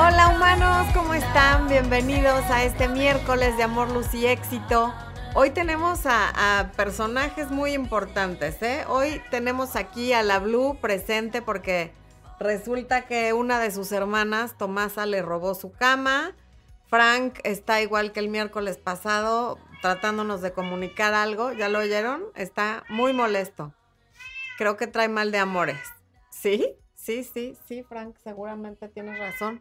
Hola humanos, ¿cómo están? Bienvenidos a este miércoles de amor, luz y éxito. Hoy tenemos a, personajes muy importantes, ¿eh? Hoy tenemos aquí a la Blue presente porque resulta que una de sus hermanas, Tomasa, le robó su cama. Frank está igual que el miércoles pasado, tratándonos de comunicar algo. ¿Ya lo oyeron? Está muy molesto. Creo que trae mal de amores. ¿Sí? Sí, sí, sí, Frank, seguramente tienes razón.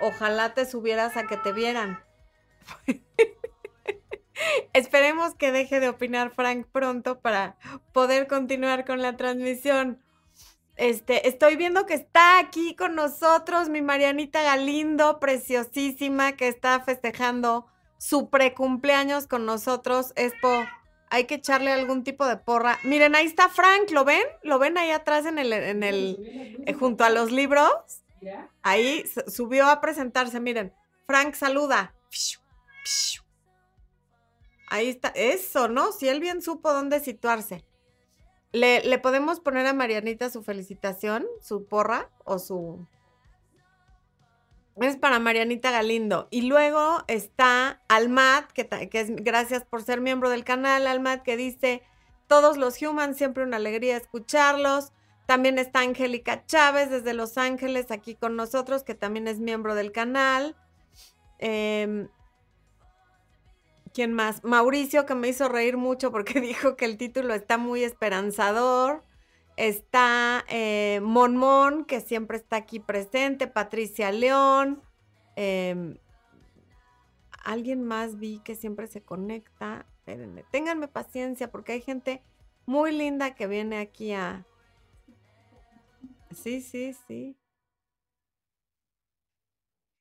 Ojalá te subieras a que te vieran. Esperemos que deje de opinar Frank pronto para poder continuar con la transmisión. Este, estoy viendo que está aquí con nosotros mi Marianita Galindo, preciosísima, que está festejando su precumpleaños con nosotros. Espo, hay que echarle algún tipo de porra. Miren, ahí está Frank, ¿lo ven? ¿Lo ven ahí atrás en el, en el, eh, junto a los libros? Ahí subió a presentarse, miren. Frank saluda. Ahí está, eso, ¿no? Si él bien supo dónde situarse. ¿Le, ¿Le, podemos poner a Marianita su felicitación, su porra o su... Es para Marianita Galindo. Y luego está Almat, que, que es gracias por ser miembro del canal, Almat, que dice, todos los humans, siempre una alegría escucharlos. También está Angélica Chávez desde Los Ángeles aquí con nosotros, que también es miembro del canal. Eh, ¿Quién más? Mauricio, que me hizo reír mucho porque dijo que el título está muy esperanzador. Está eh, Monmon, que siempre está aquí presente. Patricia León. Em, alguien más vi que siempre se conecta. Espérenme, ténganme paciencia porque hay gente muy linda que viene aquí a... Sí, sí, sí.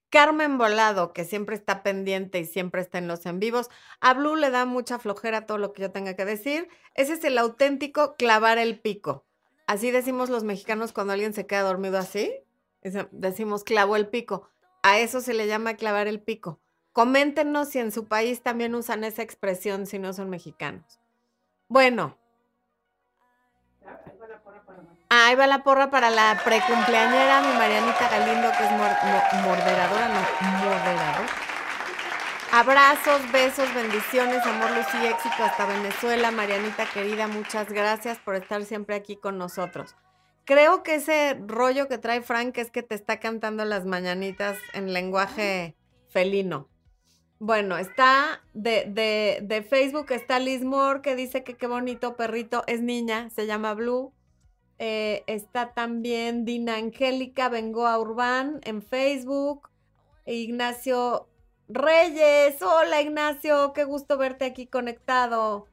Carmen Volado, que siempre está pendiente y siempre está en los en vivos. A Blue le da mucha flojera todo lo que yo tenga que decir. Ese es el auténtico clavar el pico. Así decimos los mexicanos cuando alguien se queda dormido así. Decimos clavo el pico. A eso se le llama clavar el pico. Coméntenos si en su país también usan esa expresión si no son mexicanos. Bueno, Ahí va la porra para la precumpleañera, mi Marianita Galindo, que es moderadora, no. Abrazos, besos, bendiciones, amor, luz y éxito hasta Venezuela. Marianita querida, muchas gracias por estar siempre aquí con nosotros. Creo que ese rollo que trae Frank es que te está cantando las mañanitas en lenguaje felino. Bueno, está de, de, de Facebook, está Liz Moore que dice que qué bonito perrito, es niña, se llama Blue. Eh, está también Dina Angélica Bengoa Urbán en Facebook. Ignacio Reyes. Hola Ignacio, qué gusto verte aquí conectado.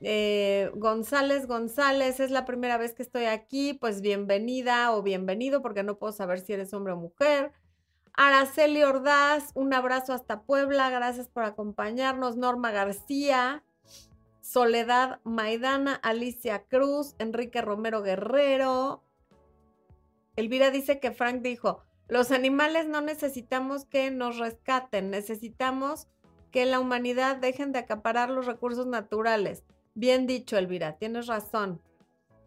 Eh, González González, es la primera vez que estoy aquí, pues bienvenida o bienvenido porque no puedo saber si eres hombre o mujer. Araceli Ordaz, un abrazo hasta Puebla, gracias por acompañarnos. Norma García, Soledad Maidana, Alicia Cruz, Enrique Romero Guerrero. Elvira dice que Frank dijo, los animales no necesitamos que nos rescaten, necesitamos que la humanidad dejen de acaparar los recursos naturales. Bien dicho, Elvira, tienes razón.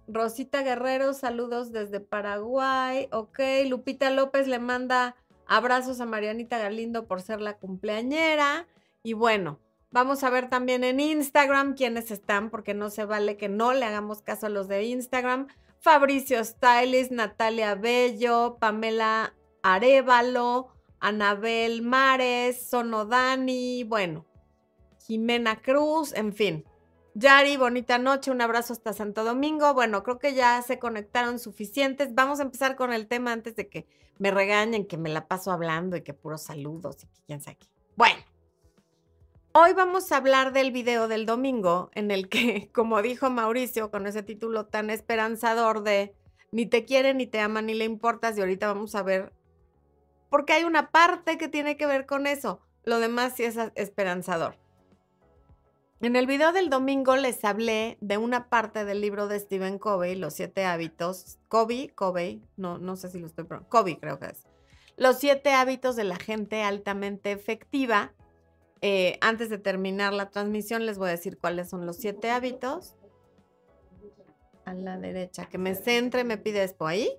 Rosita Guerrero, saludos desde Paraguay. Ok, Lupita López le manda abrazos a Marianita Galindo por ser la cumpleañera. Y bueno, Vamos a ver también en Instagram quiénes están, porque no se vale que no le hagamos caso a los de Instagram. Fabricio Stylist, Natalia Bello, Pamela Arevalo, Anabel Mares, Sonodani, bueno, Jimena Cruz, en fin. Yari, bonita noche, un abrazo hasta Santo Domingo. Bueno, creo que ya se conectaron suficientes. Vamos a empezar con el tema antes de que me regañen, que me la paso hablando y que puros saludos y que quién sabe. Bueno. Hoy vamos a hablar del video del domingo en el que, como dijo Mauricio, con ese título tan esperanzador de ni te quiere, ni te ama, ni le importas, y ahorita vamos a ver, porque hay una parte que tiene que ver con eso, lo demás sí es esperanzador. En el video del domingo les hablé de una parte del libro de Stephen Covey, Los siete hábitos, Covey, Covey, no, no sé si lo estoy pronunciando, Covey creo que es, Los siete hábitos de la gente altamente efectiva, eh, antes de terminar la transmisión, les voy a decir cuáles son los siete hábitos. A la derecha, que me centre, me pide esto ahí.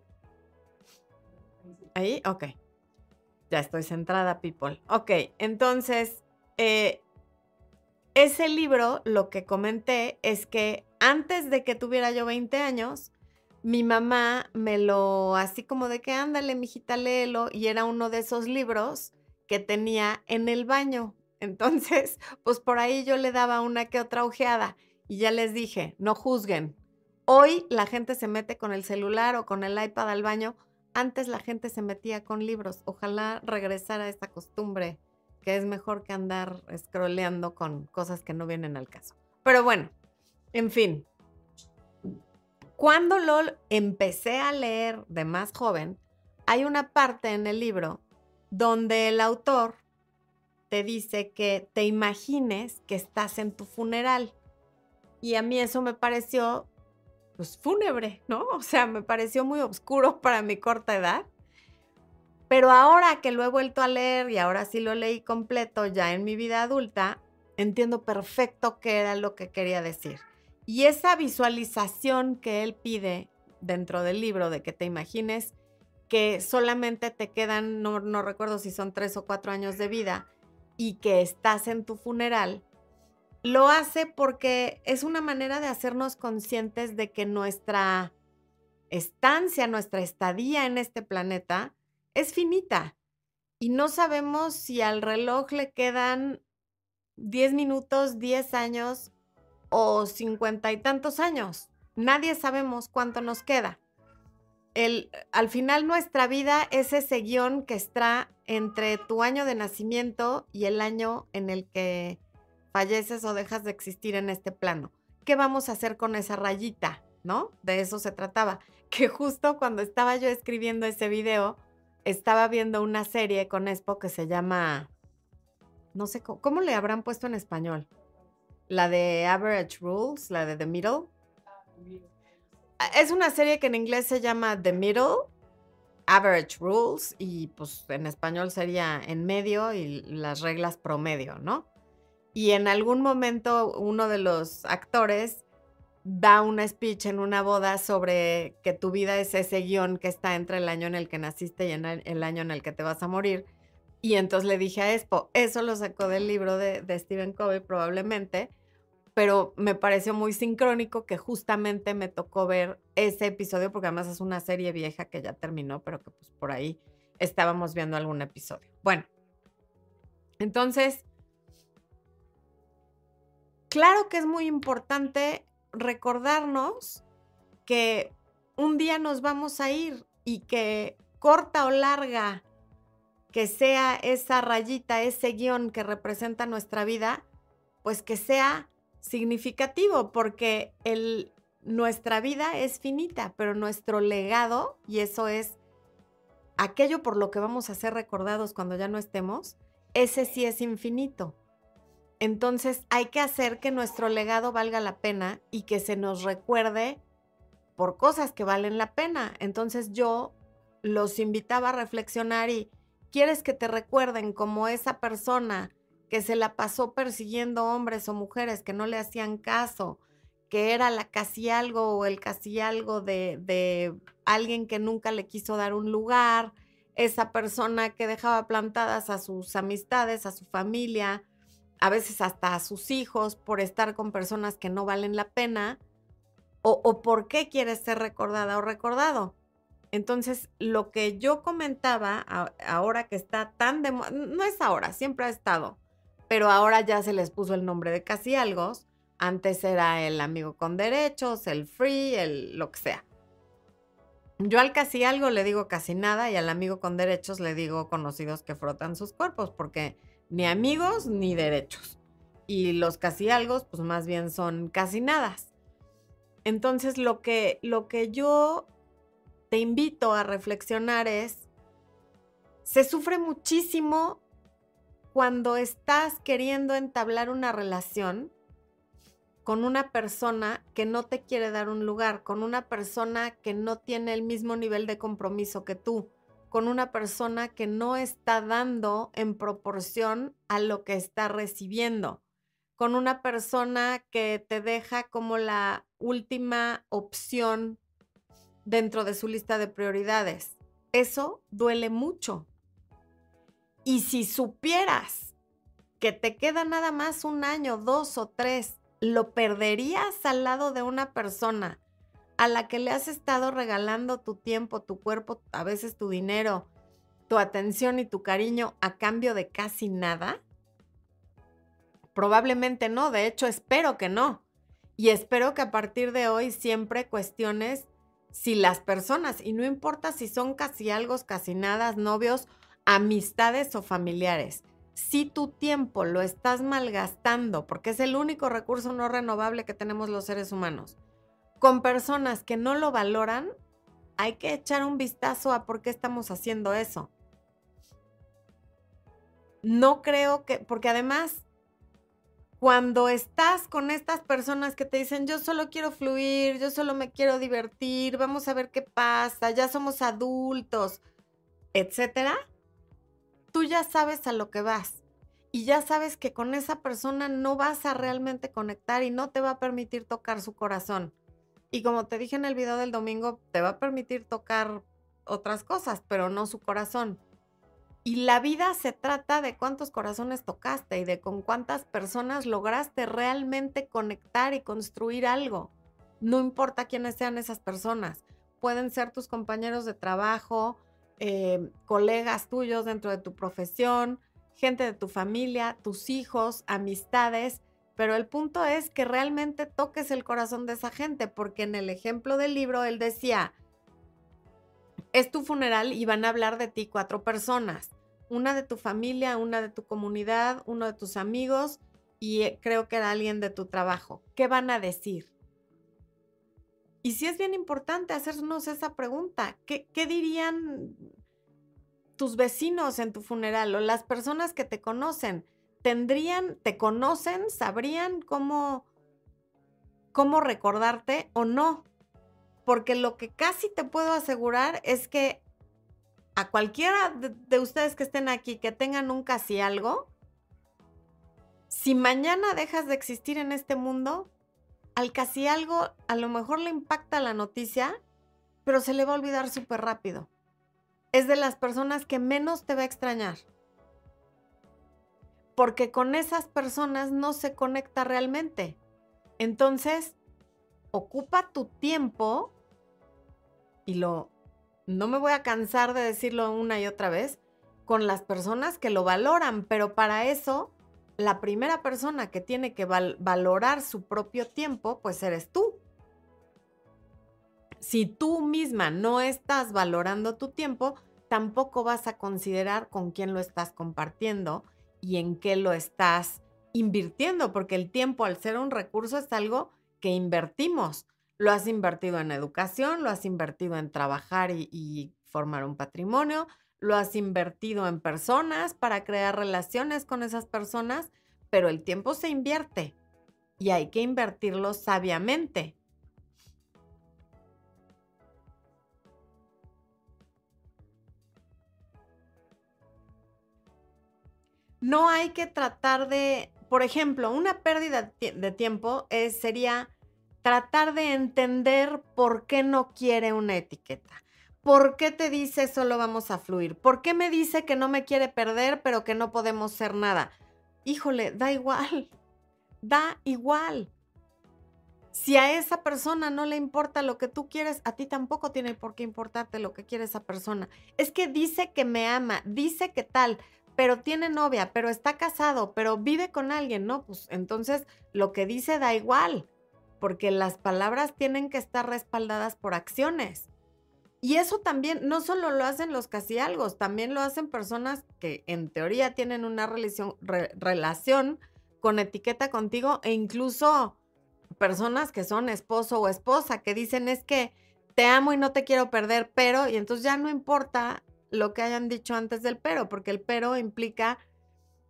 Ahí, ok. Ya estoy centrada, people. Ok, entonces, eh, ese libro, lo que comenté es que antes de que tuviera yo 20 años, mi mamá me lo, así como de que ándale, mijita, léelo, y era uno de esos libros que tenía en el baño. Entonces, pues por ahí yo le daba una que otra ojeada y ya les dije, no juzguen. Hoy la gente se mete con el celular o con el iPad al baño. Antes la gente se metía con libros. Ojalá regresara esta costumbre, que es mejor que andar scrolleando con cosas que no vienen al caso. Pero bueno, en fin, cuando lo empecé a leer de más joven, hay una parte en el libro donde el autor te dice que te imagines que estás en tu funeral. Y a mí eso me pareció, pues, fúnebre, ¿no? O sea, me pareció muy oscuro para mi corta edad. Pero ahora que lo he vuelto a leer y ahora sí lo leí completo ya en mi vida adulta, entiendo perfecto qué era lo que quería decir. Y esa visualización que él pide dentro del libro de que te imagines que solamente te quedan, no, recuerdo si son tres o cuatro años de vida, y que estás en tu funeral, lo hace porque es una manera de hacernos conscientes de que nuestra estancia, nuestra estadía en este planeta es finita y no sabemos si al reloj le quedan 10 minutos, 10 años o cincuenta y tantos años. Nadie sabemos cuánto nos queda. Al final nuestra vida es ese guion que está entre tu año de nacimiento y el año en el que falleces o dejas de existir en este plano. ¿Qué vamos a hacer con esa rayita? ¿No? De eso se trataba. Que justo cuando estaba yo escribiendo ese video, estaba viendo una serie con Expo que se llama, no sé, cómo le habrán puesto en español? la de Average Rules, la de The Middle. Ah, es una serie que en inglés se llama The Middle, Average Rules, y pues en español sería en medio y las reglas promedio, ¿no? Y en algún momento uno de los actores da una speech en una boda sobre que tu vida es ese guion que está entre el año en el que naciste y el año en el que te vas a morir. Y entonces le dije a Expo, eso lo sacó del libro de, de Stephen Covey probablemente, pero me pareció muy sincrónico que justamente me tocó ver ese episodio, porque además es una serie vieja que ya terminó, pero que pues por ahí estábamos viendo algún episodio. Bueno, entonces, claro que es muy importante recordarnos que un día nos vamos a ir y que corta o larga que sea esa rayita, ese guion que representa nuestra vida, pues que sea significativo porque nuestra vida es finita, pero nuestro legado, y eso es aquello por lo que vamos a ser recordados cuando ya no estemos, ese sí es infinito. Entonces hay que hacer que nuestro legado valga la pena y que se nos recuerde por cosas que valen la pena. Entonces yo los invitaba a reflexionar y quieres que te recuerden como esa persona que se la pasó persiguiendo hombres o mujeres que no le hacían caso, que era la casi algo o el casi algo de, de alguien que nunca le quiso dar un lugar, esa persona que dejaba plantadas a sus amistades, a su familia, a veces hasta a sus hijos por estar con personas que no valen la pena, o, o por qué quieres ser recordada o recordado. Entonces, lo que yo comentaba ahora que está tan de no es ahora, siempre ha estado, pero ahora ya se les puso el nombre de casi algo. Antes era el amigo con derechos, el free, el lo que sea. Yo al casi algo le digo casi nada y al amigo con derechos le digo conocidos que frotan sus cuerpos, porque ni amigos ni derechos. Y los casi algo, pues más bien son casi nada. Entonces lo que, lo que yo te invito a reflexionar es, se sufre muchísimo cuando estás queriendo entablar una relación con una persona que no te quiere dar un lugar, con una persona que no tiene el mismo nivel de compromiso que tú, con una persona que no está dando en proporción a lo que está recibiendo, con una persona que te deja como la última opción dentro de su lista de prioridades. Eso duele mucho Y si supieras que te queda nada más un año, dos o tres, ¿lo perderías al lado de una persona a la que le has estado regalando tu tiempo, tu cuerpo, a veces tu dinero, tu atención y tu cariño a cambio de casi nada? Probablemente no, de hecho espero que no. Y espero que a partir de hoy siempre cuestiones si las personas, y no importa si son casi algo, casi nada, novios amistades o familiares. Si tu tiempo lo estás malgastando, porque es el único recurso no renovable que tenemos los seres humanos, con personas que no lo valoran, hay que echar un vistazo a por qué estamos haciendo eso. No creo que, porque además, cuando estás con estas personas que te dicen, yo solo quiero fluir, yo solo me quiero divertir, vamos a ver qué pasa, ya somos adultos, etcétera, tú ya sabes a lo que vas y ya sabes que con esa persona no vas a realmente conectar y no te va a permitir tocar su corazón. Y como te dije en el video del domingo, te va a permitir tocar otras cosas, pero no su corazón. Y la vida se trata de cuántos corazones tocaste y de con cuántas personas lograste realmente conectar y construir algo. No importa quiénes sean esas personas. Pueden ser tus compañeros de trabajo, eh, colegas tuyos dentro de tu profesión, gente de tu familia, tus hijos, amistades, pero el punto es que realmente toques el corazón de esa gente, porque en el ejemplo del libro él decía, es tu funeral y van a hablar de ti cuatro personas, una de tu familia, una de tu comunidad, uno de tus amigos y eh, creo que era alguien de tu trabajo. ¿Qué van a decir? Y sí es bien importante hacernos esa pregunta. ¿Qué, dirían tus vecinos en tu funeral o las personas que te conocen? ¿Tendrían, te conocen, sabrían cómo, cómo recordarte o no? Porque lo que casi te puedo asegurar es que a cualquiera de, de ustedes que estén aquí, que tengan un casi algo, si mañana dejas de existir en este mundo, al casi algo a lo mejor le impacta la noticia, pero se le va a olvidar súper rápido. Es de las personas que menos te va a extrañar. Porque con esas personas no se conecta realmente. Entonces, ocupa tu tiempo y lo no me voy a cansar de decirlo una y otra vez con las personas que lo valoran, pero para eso la primera persona que tiene que valorar su propio tiempo, pues eres tú. Si tú misma no estás valorando tu tiempo, tampoco vas a considerar con quién lo estás compartiendo y en qué lo estás invirtiendo, porque el tiempo al ser un recurso es algo que invertimos. Lo has invertido en educación, lo has invertido en trabajar y, y formar un patrimonio, lo has invertido en personas para crear relaciones con esas personas, pero el tiempo se invierte y hay que invertirlo sabiamente. No hay que tratar de, por ejemplo, una pérdida de tiempo sería tratar de entender por qué no quiere una etiqueta. ¿Por qué te dice solo vamos a fluir? ¿Por qué me dice que no me quiere perder, pero que no podemos ser nada? Híjole, da igual, da igual. Si a esa persona no le importa lo que tú quieres, a ti tampoco tiene por qué importarte lo que quiere esa persona. Es que dice que me ama, dice que tal, pero tiene novia, pero está casado, pero vive con alguien, ¿no? Pues entonces lo que dice da igual, porque las palabras tienen que estar respaldadas por acciones. Y eso también no solo lo hacen los casi algo, también lo hacen personas que en teoría tienen una relación, relación con etiqueta contigo e incluso personas que son esposo o esposa que dicen es que te amo y no te quiero perder, pero, y entonces ya no importa lo que hayan dicho antes del pero, porque el pero implica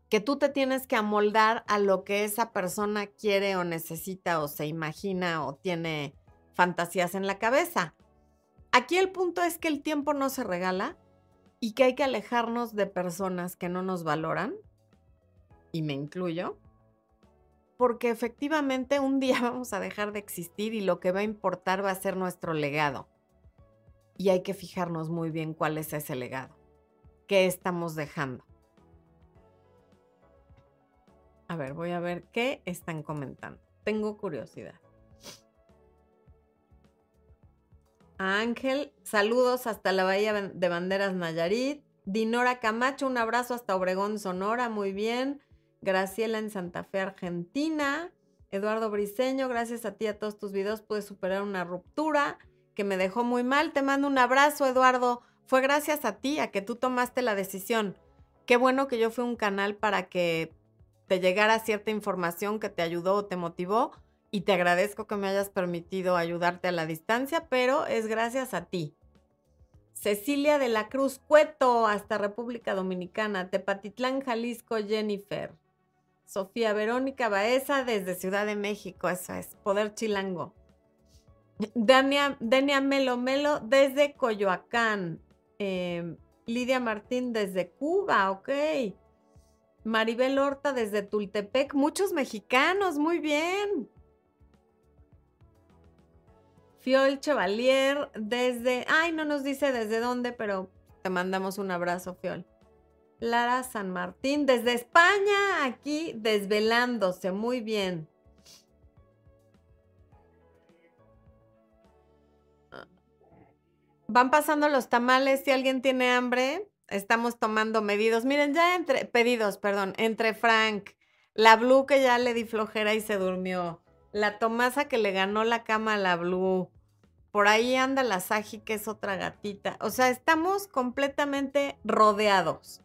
que tú te tienes que amoldar a lo que esa persona quiere o necesita o se imagina o tiene fantasías en la cabeza. Aquí el punto es que el tiempo no se regala y que hay que alejarnos de personas que no nos valoran, y me incluyo, porque efectivamente un día vamos a dejar de existir y lo que va a importar va a ser nuestro legado. Y hay que fijarnos muy bien cuál es ese legado, qué estamos dejando. A ver, voy a ver qué están comentando. Tengo curiosidad. Ángel, saludos hasta la Bahía de Banderas Nayarit. Dinora Camacho, un abrazo hasta Obregón, Sonora, muy bien. Graciela en Santa Fe, Argentina. Eduardo Briseño, gracias a ti a todos tus videos pude superar una ruptura que me dejó muy mal. Te mando un abrazo, Eduardo. Fue gracias a ti, a que tú tomaste la decisión. Qué bueno que yo fui un canal para que te llegara cierta información que te ayudó o te motivó y te agradezco que me hayas permitido ayudarte a la distancia, pero es gracias a ti. Cecilia de la Cruz Cueto, hasta República Dominicana, Tepatitlán, Jalisco, Jennifer. Sofía Verónica Baeza desde Ciudad de México, eso es, Poder Chilango. Dania, Dania Melo Melo desde Coyoacán. Em, Lidia Martín desde Cuba, ok. Maribel Horta desde Tultepec, muchos mexicanos, muy bien. Fiol Chevalier desde, ay, no nos dice desde dónde, pero te mandamos un abrazo, Fiol. Lara San Martín, desde España, aquí desvelándose, muy bien. Van pasando los tamales, si alguien tiene hambre, estamos tomando medidos. Miren, ya entre, pedidos, perdón, entre Frank, la Blue que ya le di flojera y se durmió, la Tomasa que le ganó la cama a la Blue, por ahí anda la Saji que es otra gatita. O sea, estamos completamente rodeados.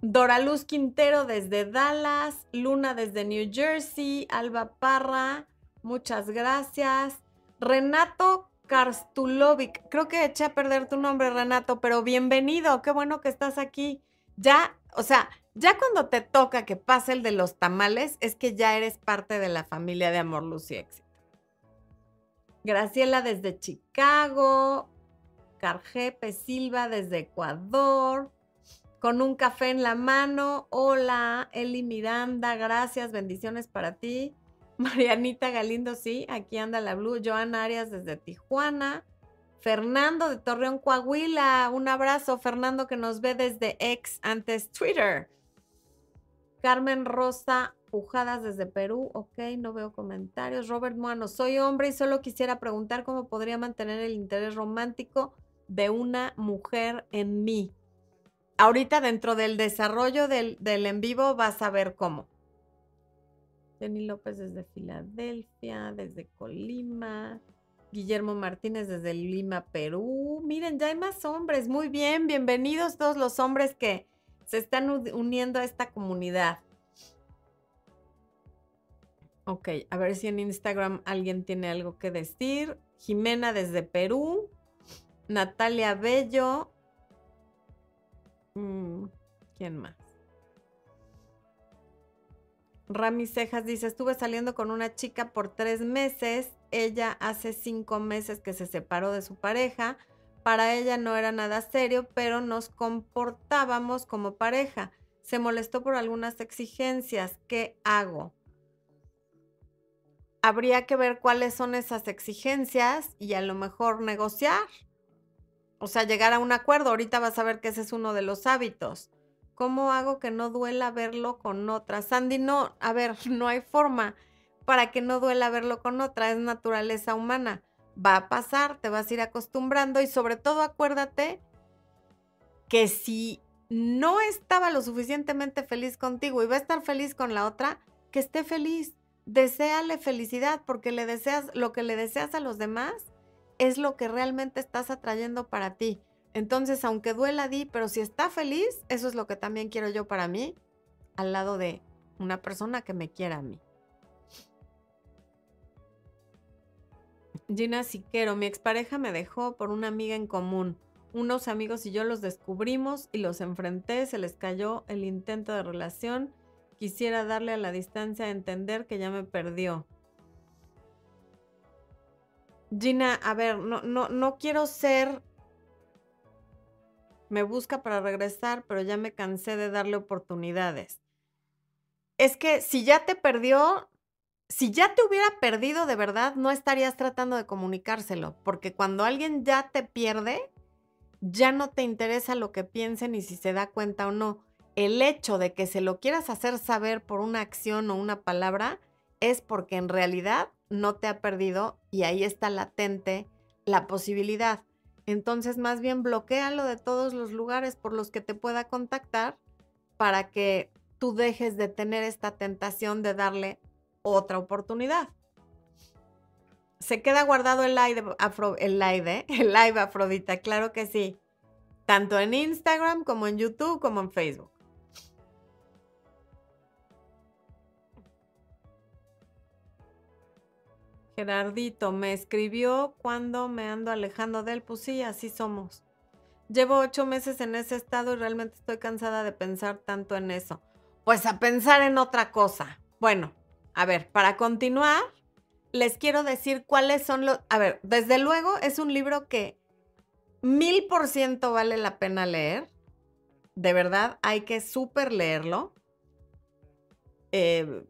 Doraluz Quintero desde Dallas, Luna desde New Jersey, Alba Parra, muchas gracias. Renato Karstulovic, creo que eché a perder tu nombre, Renato, pero bienvenido, qué bueno que estás aquí. Ya, o sea, ya cuando te toca que pase el de los tamales, es que ya eres parte de la familia de Amor, Luz y Éxito. Graciela desde Chicago, Carjepe Silva desde Ecuador, con un café en la mano. Hola, Eli Miranda, gracias, bendiciones para ti. Marianita Galindo, sí, aquí anda la Blue. Joan Arias desde Tijuana. Fernando de Torreón, Coahuila. Un abrazo, Fernando, que nos ve desde ex antes Twitter. Carmen Rosa Pujadas desde Perú. Ok, no veo comentarios. Robert Moano, soy hombre y solo quisiera preguntar cómo podría mantener el interés romántico de una mujer en mí ahorita dentro del desarrollo del, en vivo vas a ver cómo. Jenny López desde Filadelfia, desde Colima. Guillermo Martínez desde Lima, Perú. Miren, ya hay más hombres. Muy bien, bienvenidos todos los hombres que se están uniendo a esta comunidad. Ok, a ver si en Instagram alguien tiene algo que decir. Jimena desde Perú. Natalia Bello. Mm, ¿Quién más? Rami Cejas dice, estuve saliendo con una chica por tres meses, ella hace cinco meses que se separó de su pareja, para ella no era nada serio, pero nos comportábamos como pareja. Se molestó por algunas exigencias. ¿Qué hago? Habría que ver cuáles son esas exigencias y a lo mejor negociar. O sea, llegar a un acuerdo. Ahorita vas a ver que ese es uno de los hábitos. ¿Cómo hago que no duela verlo con otra? Sandy, no, a ver, no hay forma para que no duela verlo con otra. Es naturaleza humana. Va a pasar, te vas a ir acostumbrando y sobre todo acuérdate que si no estaba lo suficientemente feliz contigo y va a estar feliz con la otra, que esté feliz. Deseale felicidad porque le deseas lo que le deseas a los demás es lo que realmente estás atrayendo para ti. Entonces, aunque duela, di, pero si está feliz, eso es lo que también quiero yo para mí, al lado de una persona que me quiera a mí. Gina Siquero, mi expareja me dejó por una amiga en común. Unos amigos y yo los descubrimos y los enfrenté, se les cayó el intento de relación. Quisiera darle a la distancia a entender que ya me perdió. Gina, a ver, no, no, no quiero ser. Me busca para regresar, pero ya me cansé de darle oportunidades. Es que si ya te perdió, si ya te hubiera perdido de verdad, no estarías tratando de comunicárselo, porque cuando alguien ya te pierde, ya no te interesa lo que piense ni si se da cuenta o no. el hecho de que se lo quieras hacer saber por una acción o una palabra es porque en realidad no te ha perdido y ahí está latente la posibilidad. Entonces, más bien bloquealo de todos los lugares por los que te pueda contactar para que tú dejes de tener esta tentación de darle otra oportunidad. Se queda guardado el live, el live, el live Afrodita, claro que sí. Tanto en Instagram como en YouTube como en Facebook. Gerardito me escribió cuando me ando alejando de él. Pues sí, así somos. Llevo ocho meses en ese estado y realmente estoy cansada de pensar tanto en eso. Pues a pensar en otra cosa. Bueno, a ver, para continuar, les quiero decir cuáles son los... A ver, desde luego es un libro que mil por ciento vale la pena leer. De verdad, hay que súper leerlo. Eh,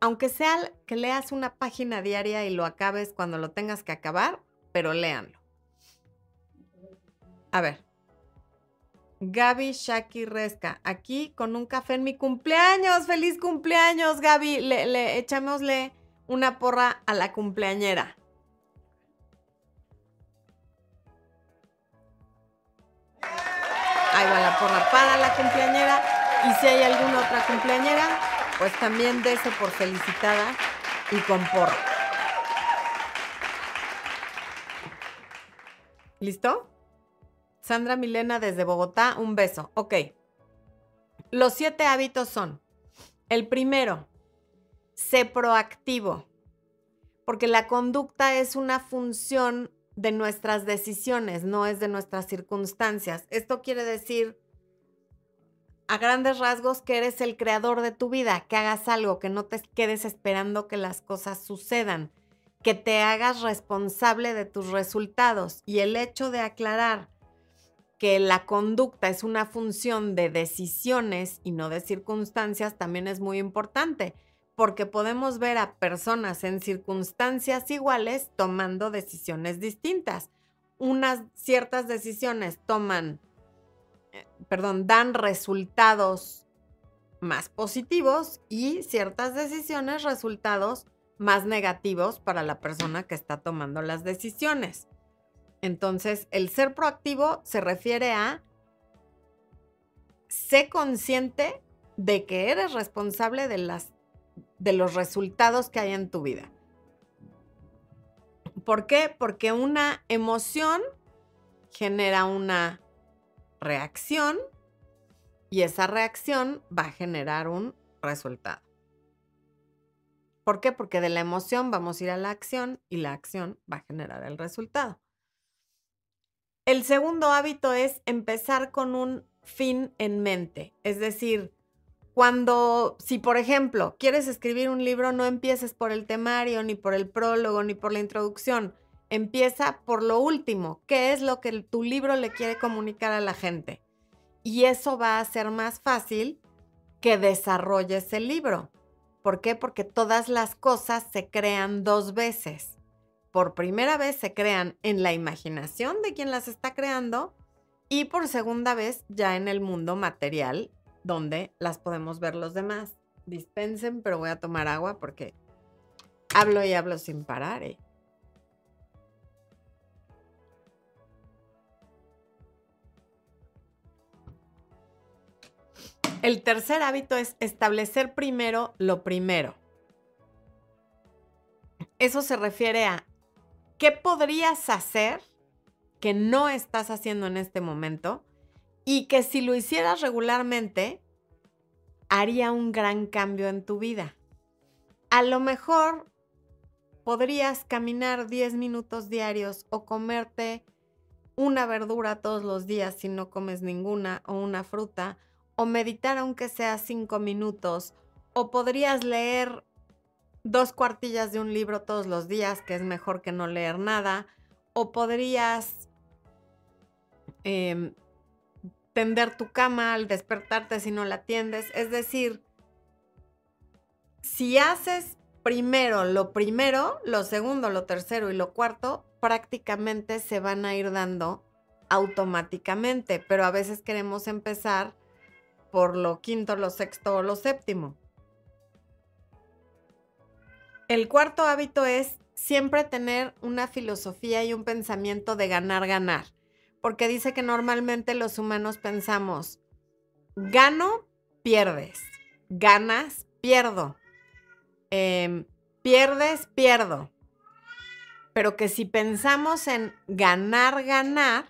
aunque sea que leas una página diaria y lo acabes cuando lo tengas que acabar, pero léanlo. A ver. Gaby Shaki Resca, aquí con un café en mi cumpleaños. ¡Feliz cumpleaños, Gaby! Le, le, echámosle una porra a la cumpleañera. Ahí va la porra para la cumpleañera. Y si hay alguna otra cumpleañera, pues también dese por felicitada y con porra. ¿Listo? Sandra Milena desde Bogotá, un beso. Ok. Los siete hábitos son, el primero, sé proactivo, porque la conducta es una función de nuestras decisiones, no es de nuestras circunstancias. Esto quiere decir a grandes rasgos que eres el creador de tu vida, que hagas algo, que no te quedes esperando que las cosas sucedan, que te hagas responsable de tus resultados. Y el hecho de aclarar que la conducta es una función de decisiones y no de circunstancias también es muy importante, porque podemos ver a personas en circunstancias iguales tomando decisiones distintas. Unas ciertas decisiones toman perdón, dan resultados más positivos y ciertas decisiones resultados más negativos para la persona que está tomando las decisiones. Entonces, el ser proactivo se refiere a sé consciente de que eres responsable de, de los resultados que hay en tu vida. ¿Por qué? Porque una emoción genera una reacción y esa reacción va a generar un resultado. ¿Por qué? Porque de la emoción vamos a ir a la acción y la acción va a generar el resultado. El segundo hábito es empezar con un fin en mente. Es decir, cuando, si por ejemplo quieres escribir un libro, no empieces por el temario, ni por el prólogo, ni por la introducción. Empieza por lo último, qué es lo que tu libro le quiere comunicar a la gente. Y eso va a ser más fácil que desarrolles el libro. ¿Por qué? Porque todas las cosas se crean dos veces. Por primera vez se crean en la imaginación de quien las está creando y por segunda vez ya en el mundo material donde las podemos ver los demás. Dispensen, pero voy a tomar agua porque hablo y hablo sin parar. ¿eh? El tercer hábito es establecer primero lo primero. Eso se refiere a qué podrías hacer que no estás haciendo en este momento y que si lo hicieras regularmente haría un gran cambio en tu vida. A lo mejor podrías caminar 10 minutos diarios o comerte una verdura todos los días si no comes ninguna o una fruta o meditar aunque sea cinco minutos, o podrías leer dos cuartillas de un libro todos los días, que es mejor que no leer nada, o podrías em, tender tu cama al despertarte si no la tiendes. Es decir, si haces primero lo primero, lo segundo, lo tercero y lo cuarto, prácticamente se van a ir dando automáticamente, pero a veces queremos empezar por lo quinto, lo sexto o lo séptimo. El cuarto hábito es siempre tener una filosofía y un pensamiento de ganar, ganar. Porque dice que normalmente los humanos pensamos, gano, pierdes. Ganas, pierdo. Em, pierdes, pierdo. Pero que si pensamos en ganar, ganar,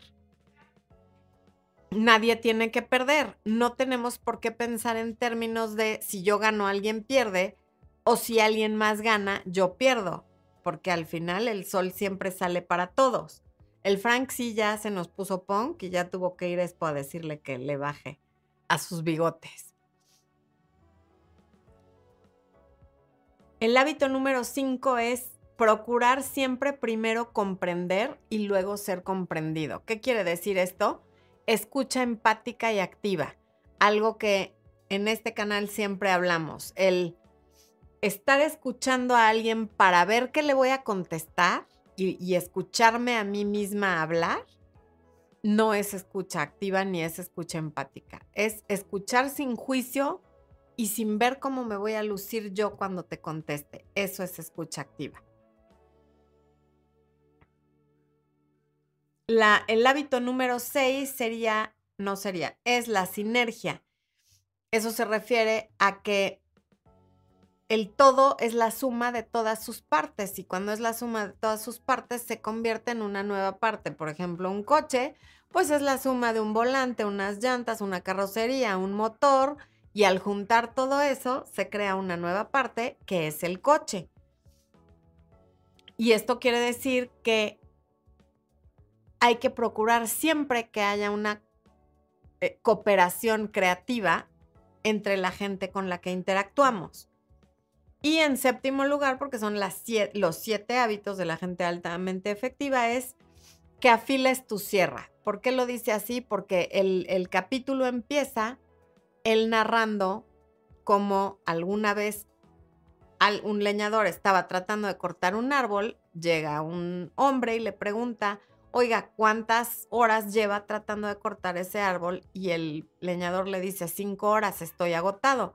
nadie tiene que perder. No tenemos por qué pensar en términos de si yo gano, alguien pierde, o si alguien más gana, yo pierdo, porque al final el sol siempre sale para todos. El Frank sí ya se nos puso punk y ya tuvo que ir Expo a decirle que le baje a sus bigotes. El hábito número 5 es procurar siempre primero comprender y luego ser comprendido. ¿Qué quiere decir esto? Escucha empática y activa. Algo que en este canal siempre hablamos. El estar escuchando a alguien para ver qué le voy a contestar y, escucharme a mí misma hablar, no es escucha activa ni es escucha empática. Es escuchar sin juicio y sin ver cómo me voy a lucir yo cuando te conteste. Eso es escucha activa. El hábito número 6 sería, no sería, es la sinergia. Eso se refiere a que el todo es la suma de todas sus partes y cuando es la suma de todas sus partes se convierte en una nueva parte. Por ejemplo, un coche, pues es la suma de un volante, unas llantas, una carrocería, un motor y al juntar todo eso se crea una nueva parte que es el coche. Y esto quiere decir que hay que procurar siempre que haya una eh, cooperación creativa entre la gente con la que interactuamos. Y en séptimo lugar, porque son los siete hábitos de la gente altamente efectiva, es que afiles tu sierra. ¿Por qué lo dice así? Porque el, el capítulo empieza él narrando cómo alguna vez un leñador estaba tratando de cortar un árbol, llega un hombre y le pregunta, oiga, ¿cuántas horas lleva tratando de cortar ese árbol? Y el leñador le dice, cinco horas, estoy agotado.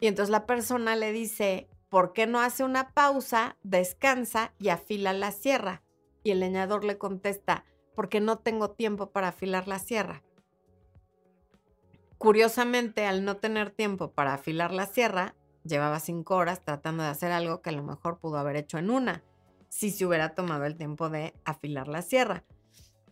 Y entonces la persona le dice, ¿por qué no hace una pausa, descansa y afila la sierra? Y el leñador le contesta, porque no tengo tiempo para afilar la sierra. Curiosamente, al no tener tiempo para afilar la sierra, llevaba cinco horas tratando de hacer algo que a lo mejor pudo haber hecho en una, si se hubiera tomado el tiempo de afilar la sierra.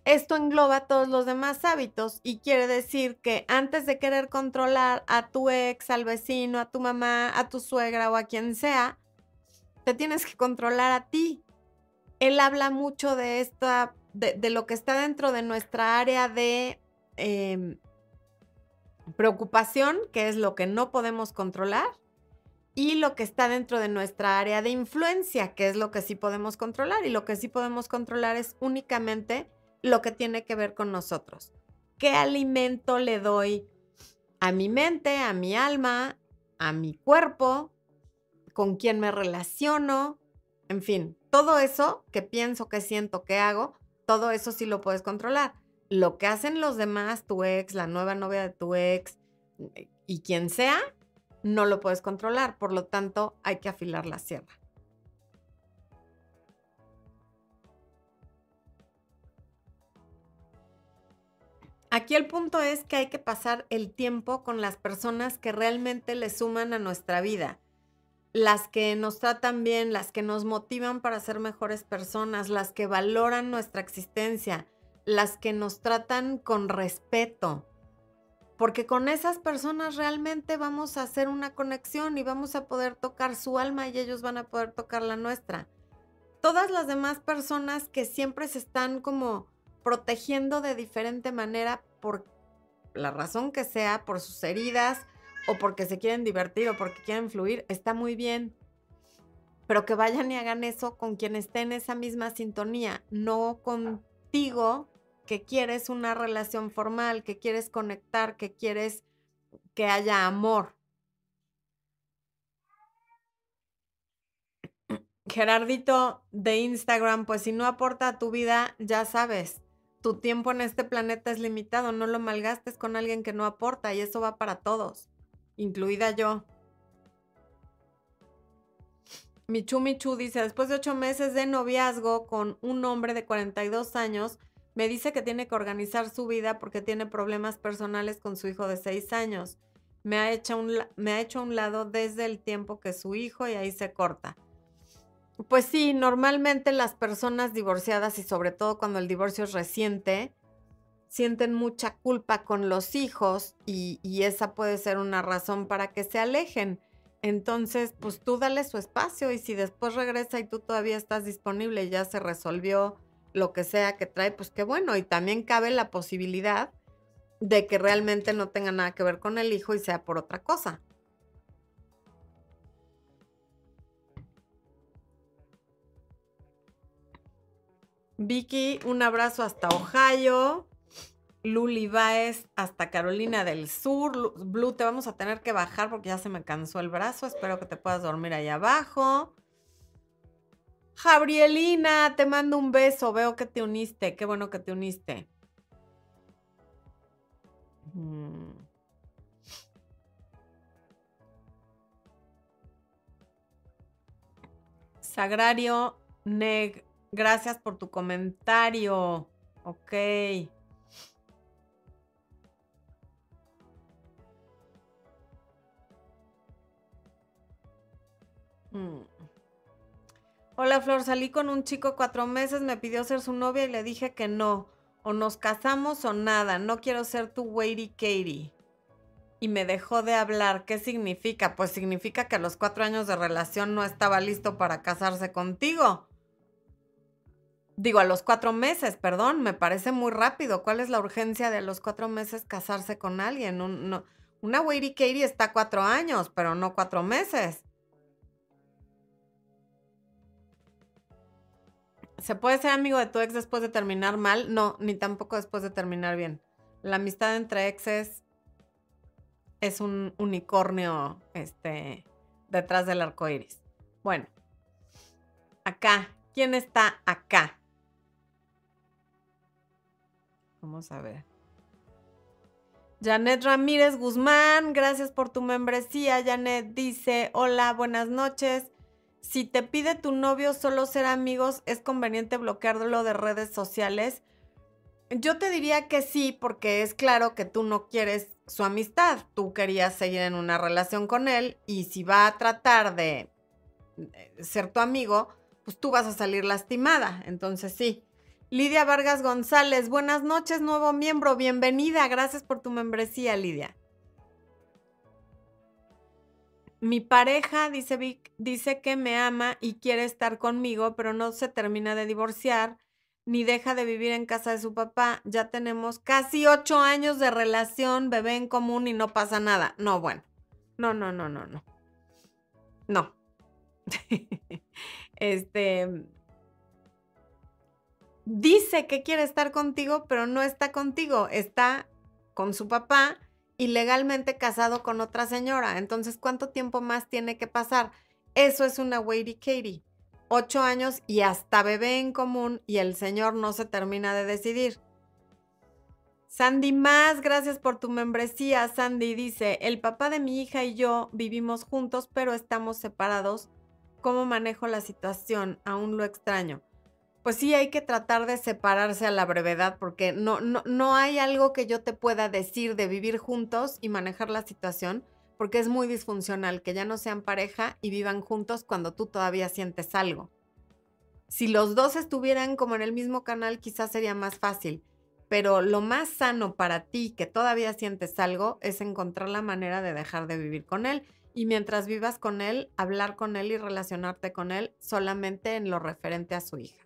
Esto engloba todos los demás hábitos y quiere decir que antes de querer controlar a tu ex, al vecino, a tu mamá, a tu suegra o a quien sea, te tienes que controlar a ti. Él habla mucho de esta, de, lo que está dentro de nuestra área de em, preocupación, que es lo que no podemos controlar, y lo que está dentro de nuestra área de influencia, que es lo que sí podemos controlar. Y lo que sí podemos controlar es únicamente lo que tiene que ver con nosotros. ¿Qué alimento le doy a mi mente, a mi alma, a mi cuerpo? ¿Con quién me relaciono? En fin, todo eso que pienso, que siento, que hago, todo eso sí lo puedes controlar. Lo que hacen los demás, tu ex, la nueva novia de tu ex y quien sea, no lo puedes controlar. Por lo tanto, hay que afilar la sierra. Aquí el punto es que hay que pasar el tiempo con las personas que realmente le suman a nuestra vida, las que nos tratan bien, las que nos motivan para ser mejores personas, las que valoran nuestra existencia, las que nos tratan con respeto, porque con esas personas realmente vamos a hacer una conexión y vamos a poder tocar su alma y ellos van a poder tocar la nuestra. Todas las demás personas que siempre se están como protegiendo de diferente manera por la razón que sea, por sus heridas o porque se quieren divertir o porque quieren fluir, está muy bien. Pero que vayan y hagan eso con quien esté en esa misma sintonía, no contigo que quieres una relación formal, que quieres conectar, que quieres que haya amor. Gerardito de Instagram, pues si no aporta a tu vida, ya sabes, tu tiempo en este planeta es limitado, no lo malgastes con alguien que no aporta y eso va para todos, incluida yo. Michu Michu dice, después de ocho meses de noviazgo con un hombre de 42 años, me dice que tiene que organizar su vida porque tiene problemas personales con su hijo de 6 años. Me ha, hecho un, me ha hecho un lado desde el tiempo que su hijo y ahí se corta. Pues sí, normalmente las personas divorciadas y sobre todo cuando el divorcio es reciente, sienten mucha culpa con los hijos y, esa puede ser una razón para que se alejen. Entonces, pues tú dale su espacio y si después regresa y tú todavía estás disponible ya se resolvió lo que sea que trae, pues qué bueno. Y también cabe la posibilidad de que realmente no tenga nada que ver con el hijo y sea por otra cosa. Vicky, un abrazo hasta Ohio. Luli Baez hasta Carolina del Sur. Blue, te vamos a tener que bajar porque ya se me cansó el brazo. Espero que te puedas dormir ahí abajo. Gabrielina, te mando un beso. Veo que te uniste. Qué bueno que te uniste. Mm. Sagrario Neg, gracias por tu comentario. Ok. Mm. Hola Flor, salí con un chico cuatro meses, me pidió ser su novia y le dije que no. O nos casamos o nada, no quiero ser tu Waity Katie. Y me dejó de hablar. ¿Qué significa? Pues significa que a los cuatro años de relación no estaba listo para casarse contigo. Digo, a los cuatro meses, perdón, me parece muy rápido. ¿Cuál es la urgencia de a los cuatro meses casarse con alguien? una Waity Katie está cuatro años, pero no cuatro meses. ¿Se puede ser amigo de tu ex después de terminar mal? No, ni tampoco después de terminar bien. La amistad entre exes es un unicornio este, detrás del arco iris. Bueno, acá. ¿Quién está acá? Vamos a ver. Janet Ramírez Guzmán, gracias por tu membresía. Janet dice, hola, buenas noches si te pide tu novio solo ser amigos, ¿es conveniente bloquearlo de redes sociales? Yo te diría que sí, porque es claro que tú no quieres su amistad. Tú querías seguir en una relación con él y si va a tratar de ser tu amigo, pues tú vas a salir lastimada. Entonces sí. Lidia Vargas González, buenas noches, nuevo miembro, bienvenida. Gracias por tu membresía, Lidia. Mi pareja, dice Vic, dice que me ama y quiere estar conmigo, pero no se termina de divorciar ni deja de vivir en casa de su papá. Ya tenemos casi ocho años de relación, bebé en común y no pasa nada. No, bueno. No, no, no, no, no. No. este. Dice que quiere estar contigo, pero no está contigo. Está con su papá y legalmente casado con otra señora. Entonces, ¿cuánto tiempo más tiene que pasar? Eso es una Waity Katie. Ocho años y hasta bebé en común y el señor no se termina de decidir. Sandy más, gracias por tu membresía. Sandy dice, el papá de mi hija y yo vivimos juntos, pero estamos separados. ¿Cómo manejo la situación? Aún lo extraño pues sí hay que tratar de separarse a la brevedad porque no, no, no hay algo que yo te pueda decir de vivir juntos y manejar la situación porque es muy disfuncional que ya no sean pareja y vivan juntos cuando tú todavía sientes algo. Si los dos estuvieran como en el mismo canal quizás sería más fácil, pero lo más sano para ti que todavía sientes algo es encontrar la manera de dejar de vivir con él y mientras vivas con él, hablar con él y relacionarte con él solamente en lo referente a su hija.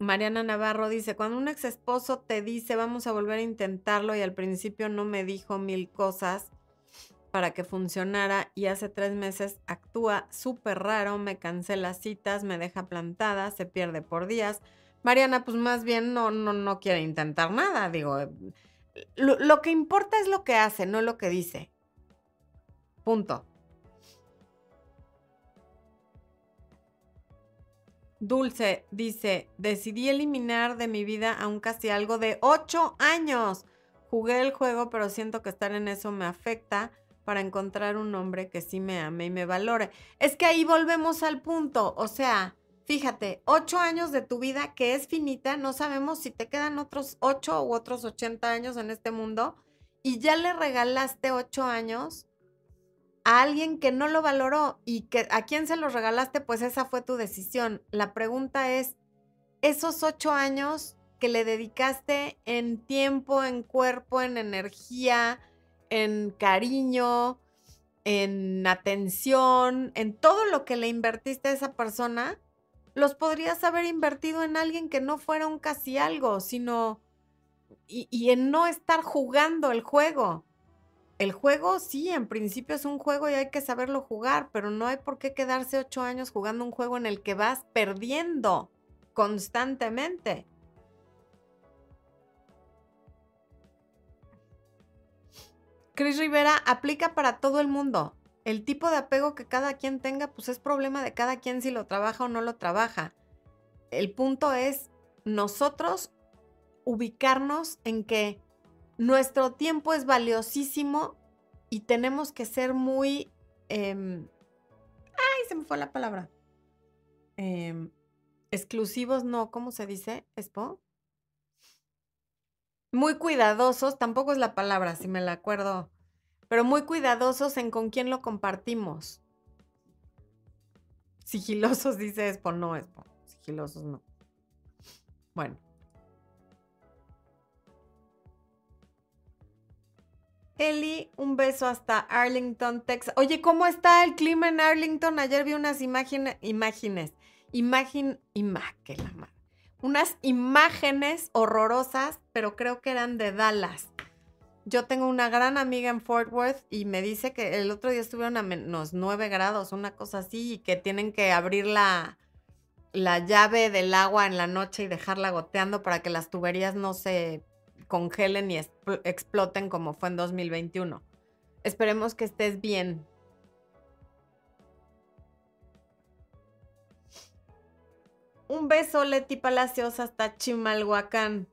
Mariana Navarro dice, cuando un ex esposo te dice vamos a volver a intentarlo y al principio no me dijo mil cosas para que funcionara y hace tres meses actúa súper raro, me cancela citas, me deja plantada, se pierde por días. Mariana, pues más bien no, no, no quiere intentar nada, digo, lo, lo que importa es lo que hace, no lo que dice. Punto. Dulce dice, decidí eliminar de mi vida a un casi algo de ocho años. Jugué el juego, pero siento que estar en eso me afecta para encontrar un hombre que sí me ame y me valore. Es que ahí volvemos al punto, o sea, fíjate, ocho años de tu vida que es finita, no sabemos si te quedan otros ocho u otros ochenta años en este mundo y ya le regalaste ocho años a alguien que no lo valoró y que a quién se los regalaste, pues esa fue tu decisión. La pregunta es, esos ocho años que le dedicaste en tiempo, en cuerpo, en energía, en cariño, en atención, en todo lo que le invertiste a esa persona, los podrías haber invertido en alguien que no fuera un casi algo, sino y, y, en no estar jugando el juego. El juego sí, en principio es un juego y hay que saberlo jugar, pero no hay por qué quedarse ocho años jugando un juego en el que vas perdiendo constantemente. Cris Rivera aplica para todo el mundo. El tipo de apego que cada quien tenga, pues es problema de cada quien si lo trabaja o no lo trabaja. El punto es nosotros ubicarnos en que nuestro tiempo es valiosísimo y tenemos que ser muy... Em, ay, se me fue la palabra. Em, exclusivos, no, ¿cómo se dice? ¿Espo? muy cuidadosos, tampoco es la palabra, si me la acuerdo, pero muy cuidadosos en con quién lo compartimos. Sigilosos, dice Espo, no Espo, sigilosos no. Bueno. Eli, un beso hasta Arlington, Texas. Oye, ¿cómo está el clima en Arlington? Ayer vi unas imágenes, imágenes, imagen, la madre unas imágenes horrorosas, pero creo que eran de Dallas. Yo tengo una gran amiga en Fort Worth y me dice que el otro día estuvieron a menos 9 grados, una cosa así, y que tienen que abrir la, la llave del agua en la noche y dejarla goteando para que las tuberías no se congelen y exploten como fue en 2021. Esperemos que estés bien, Un beso, Leti Palacios, hasta Chimalhuacán.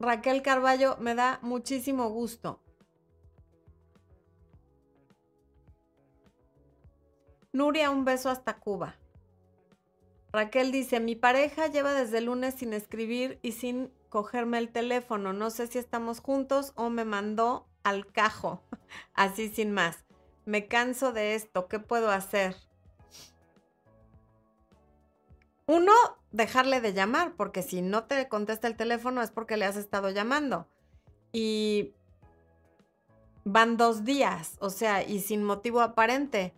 Raquel Carballo, me da muchísimo gusto. Nuria, un beso hasta Cuba. Raquel dice, mi pareja lleva desde lunes sin escribir y sin cogerme el teléfono. No sé si estamos juntos o me mandó al cajo. Así sin más me canso de esto, ¿qué puedo hacer? Uno, dejarle de llamar, porque si no te contesta el teléfono es porque le has estado llamando. Y van dos días, o sea, y sin motivo aparente.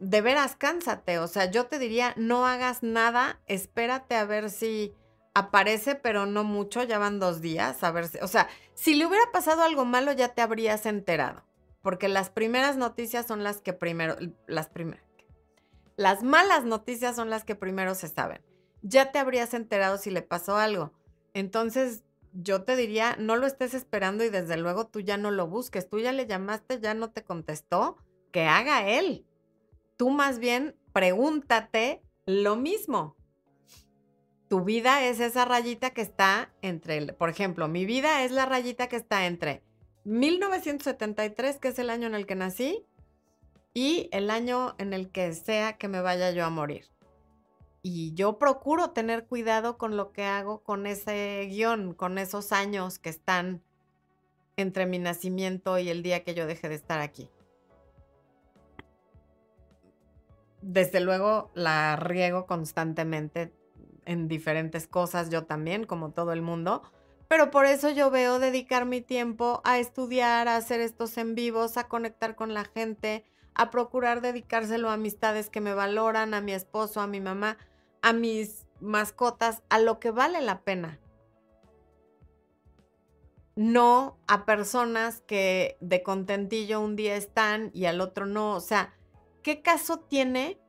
De veras, cánsate. O sea, yo te diría, no hagas nada, espérate a ver si aparece, pero no mucho, ya van dos días, a ver si, o sea, si le hubiera pasado algo malo ya te habrías enterado porque las primeras noticias son las que primero, las primeras. Las malas noticias son las que primero se saben. Ya te habrías enterado si le pasó algo. Entonces, yo te diría, no lo estés esperando y desde luego tú ya no lo busques. Tú ya le llamaste, ya no te contestó, que haga él. Tú más bien pregúntate lo mismo. Tu vida es esa rayita que está entre, por ejemplo, mi vida es la rayita que está entre 1973, que es el año en el que nací, y el año en el que sea que me vaya yo a morir. Y yo procuro tener cuidado con lo que hago con ese guion, con esos años que están entre mi nacimiento y el día que yo deje de estar aquí. Desde luego la riego constantemente en diferentes cosas, yo también, como todo el mundo, pero por eso yo veo dedicar mi tiempo a estudiar, a hacer estos en vivos, a conectar con la gente, a procurar dedicárselo a amistades que me valoran, a mi esposo, a mi mamá, a mis mascotas, a lo que vale la pena. No a personas que de contentillo un día están y al otro no. O sea, ¿qué caso tiene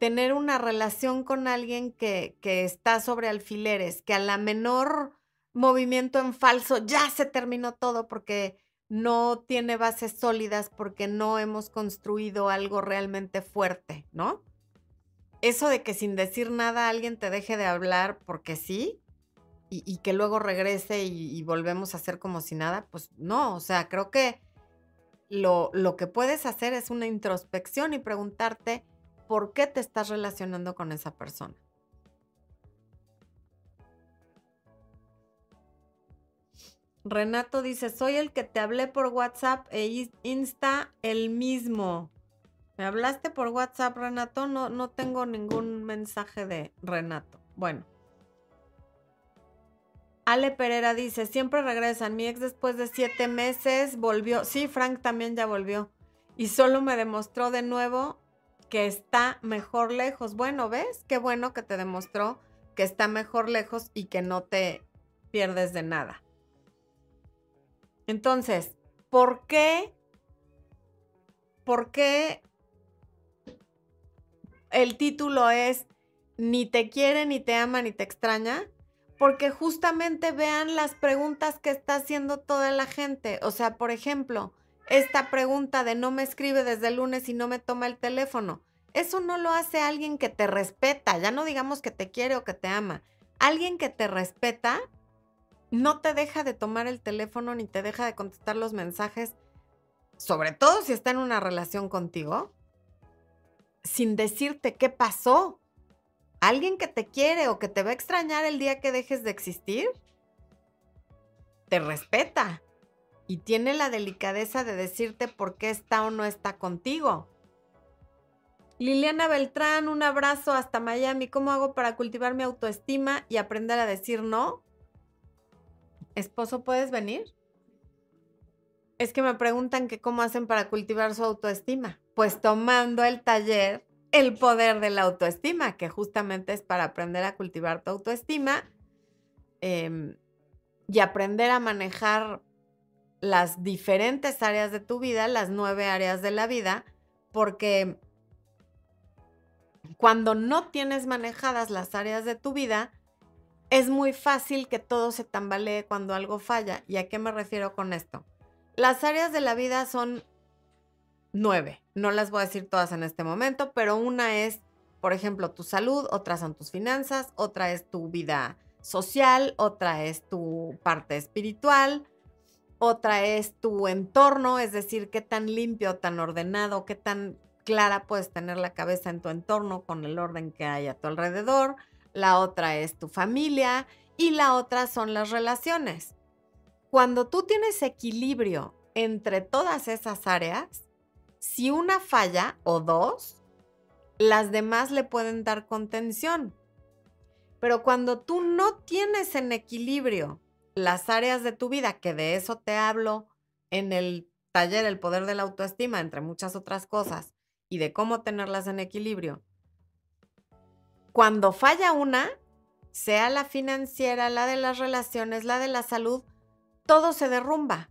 tener una relación con alguien que, está sobre alfileres, que a la menor movimiento en falso, ya se terminó todo porque no tiene bases sólidas porque no hemos construido algo realmente fuerte, ¿no? Eso de que sin decir nada alguien te deje de hablar porque sí y, que luego regrese y, volvemos a hacer como si nada, pues no, o sea, creo que lo, lo que puedes hacer es una introspección y preguntarte por qué te estás relacionando con esa persona. Renato dice, soy el que te hablé por WhatsApp e Insta el mismo. ¿Me hablaste por WhatsApp, Renato? No, no tengo ningún mensaje de Renato. Bueno. Ale Pereira dice, siempre regresan. Mi ex después de siete meses volvió. Sí, Frank también ya volvió. Y solo me demostró de nuevo que está mejor lejos. Bueno, ¿ves? Qué bueno que te demostró que está mejor lejos y que no te pierdes de nada. Entonces, ¿por qué? ¿Por qué el título es Ni te quiere, ni te ama, ni te extraña? Porque justamente vean las preguntas que está haciendo toda la gente. O sea, por ejemplo, esta pregunta de no me escribe desde el lunes y no me toma el teléfono. Eso no lo hace alguien que te respeta, ya no digamos que te quiere o que te ama. Alguien que te respeta no te deja de tomar el teléfono ni te deja de contestar los mensajes, sobre todo si está en una relación contigo, sin decirte qué pasó. Alguien que te quiere o que te va a extrañar el día que dejes de existir, te respeta y tiene la delicadeza de decirte por qué está o no está contigo. Liliana Beltrán, un abrazo hasta Miami. ¿Cómo hago para cultivar mi autoestima y aprender a decir no? Esposo, ¿puedes venir? Es que me preguntan que cómo hacen para cultivar su autoestima. Pues tomando el taller El poder de la autoestima, que justamente es para aprender a cultivar tu autoestima em, y aprender a manejar las diferentes áreas de tu vida, las nueve áreas de la vida, porque cuando no tienes manejadas las áreas de tu vida, es muy fácil que todo se tambalee cuando algo falla. ¿Y a qué me refiero con esto? Las áreas de la vida son nueve. No las voy a decir todas en este momento, pero una es, por ejemplo, tu salud, otra son tus finanzas, otra es tu vida social, otra es tu parte espiritual, otra es tu entorno, es decir, qué tan limpio, tan ordenado, qué tan clara puedes tener la cabeza en tu entorno con el orden que hay a tu alrededor la otra es tu familia y la otra son las relaciones. Cuando tú tienes equilibrio entre todas esas áreas, si una falla o dos, las demás le pueden dar contención. Pero cuando tú no tienes en equilibrio las áreas de tu vida, que de eso te hablo en el taller El Poder de la Autoestima, entre muchas otras cosas, y de cómo tenerlas en equilibrio, cuando falla una, sea la financiera, la de las relaciones, la de la salud, todo se derrumba.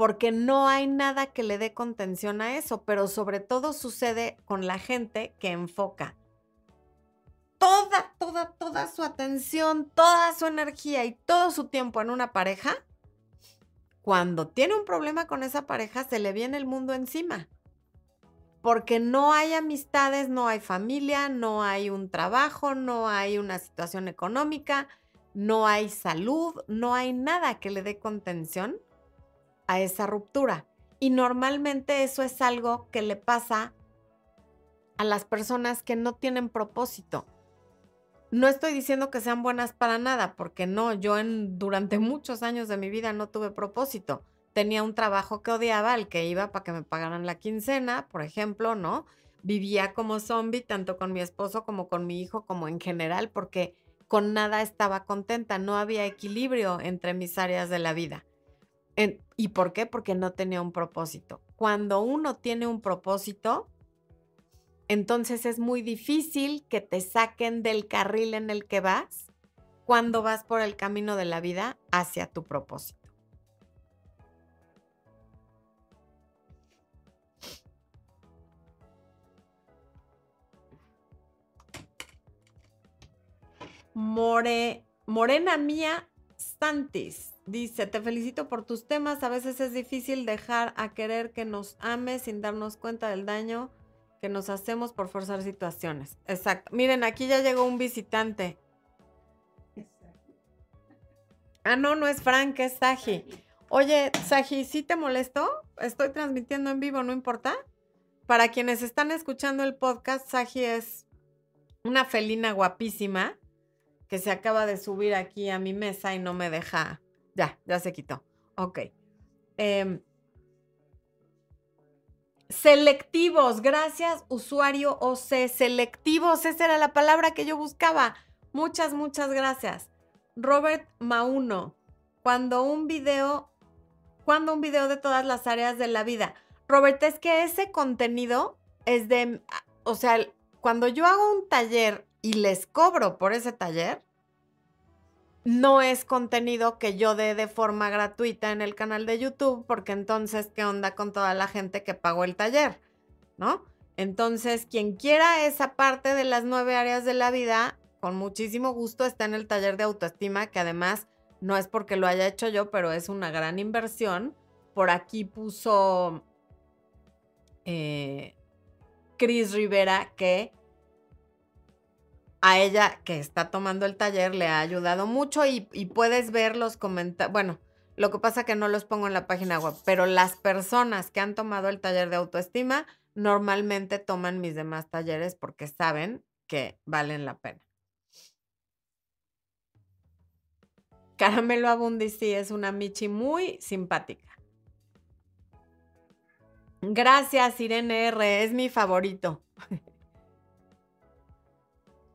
Porque no hay nada que le dé contención a eso, pero sobre todo sucede con la gente que enfoca toda, toda, toda su atención, toda su energía y todo su tiempo en una pareja. Cuando tiene un problema con esa pareja, se le viene el mundo encima porque no hay amistades, no hay familia, no hay un trabajo, no hay una situación económica, no hay salud, no hay nada que le dé contención a esa ruptura. Y normalmente eso es algo que le pasa a las personas que no tienen propósito. No estoy diciendo que sean buenas para nada, porque no, yo en, durante muchos años de mi vida no tuve propósito tenía un trabajo que odiaba, al que iba para que me pagaran la quincena, por ejemplo, ¿no? Vivía como zombie, tanto con mi esposo como con mi hijo, como en general, porque con nada estaba contenta, no había equilibrio entre mis áreas de la vida. ¿Y por qué? Porque no tenía un propósito. Cuando uno tiene un propósito, entonces es muy difícil que te saquen del carril en el que vas cuando vas por el camino de la vida hacia tu propósito. More, Morena Mía Santis. Dice, te felicito por tus temas. A veces es difícil dejar a querer que nos ame sin darnos cuenta del daño que nos hacemos por forzar situaciones. Exacto. Miren, aquí ya llegó un visitante. Ah, no, no es Frank, es Saji. Oye, Saji, ¿sí te molesto? Estoy transmitiendo en vivo, ¿no importa? Para quienes están escuchando el podcast, Saji es una felina guapísima que se acaba de subir aquí a mi mesa y no me deja. Ya, ya se quitó. Ok. Em, selectivos, gracias usuario OC. Selectivos, esa era la palabra que yo buscaba. Muchas, muchas gracias. Robert Mauno, cuando un video, cuando un video de todas las áreas de la vida. Robert, es que ese contenido es de, o sea, cuando yo hago un taller y les cobro por ese taller, no es contenido que yo dé de forma gratuita en el canal de YouTube, porque entonces, ¿qué onda con toda la gente que pagó el taller? ¿No? Entonces, quien quiera esa parte de las nueve áreas de la vida, con muchísimo gusto está en el taller de autoestima, que además no es porque lo haya hecho yo, pero es una gran inversión. Por aquí puso eh, Cris Rivera que a ella que está tomando el taller le ha ayudado mucho y, puedes ver los comentarios. Bueno, lo que pasa que no los pongo en la página web, pero las personas que han tomado el taller de autoestima normalmente toman mis demás talleres porque saben que valen la pena. Caramelo Abundi es una Michi muy simpática. Gracias, Irene R. Es mi favorito.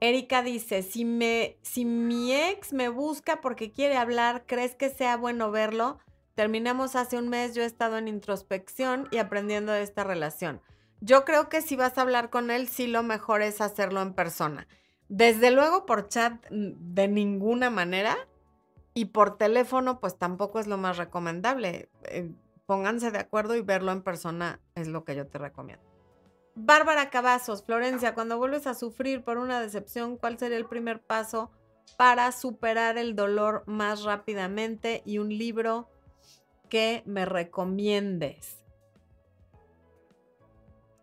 Erika dice, si, me, si mi ex me busca porque quiere hablar, ¿crees que sea bueno verlo? Terminamos hace un mes, yo he estado en introspección y aprendiendo de esta relación. Yo creo que si vas a hablar con él, sí lo mejor es hacerlo en persona. Desde luego por chat de ninguna manera y por teléfono pues tampoco es lo más recomendable. Eh, pónganse de acuerdo y verlo en persona es lo que yo te recomiendo. Bárbara Cavazos, Florencia, cuando vuelves a sufrir por una decepción, ¿cuál sería el primer paso para superar el dolor más rápidamente? Y un libro que me recomiendes.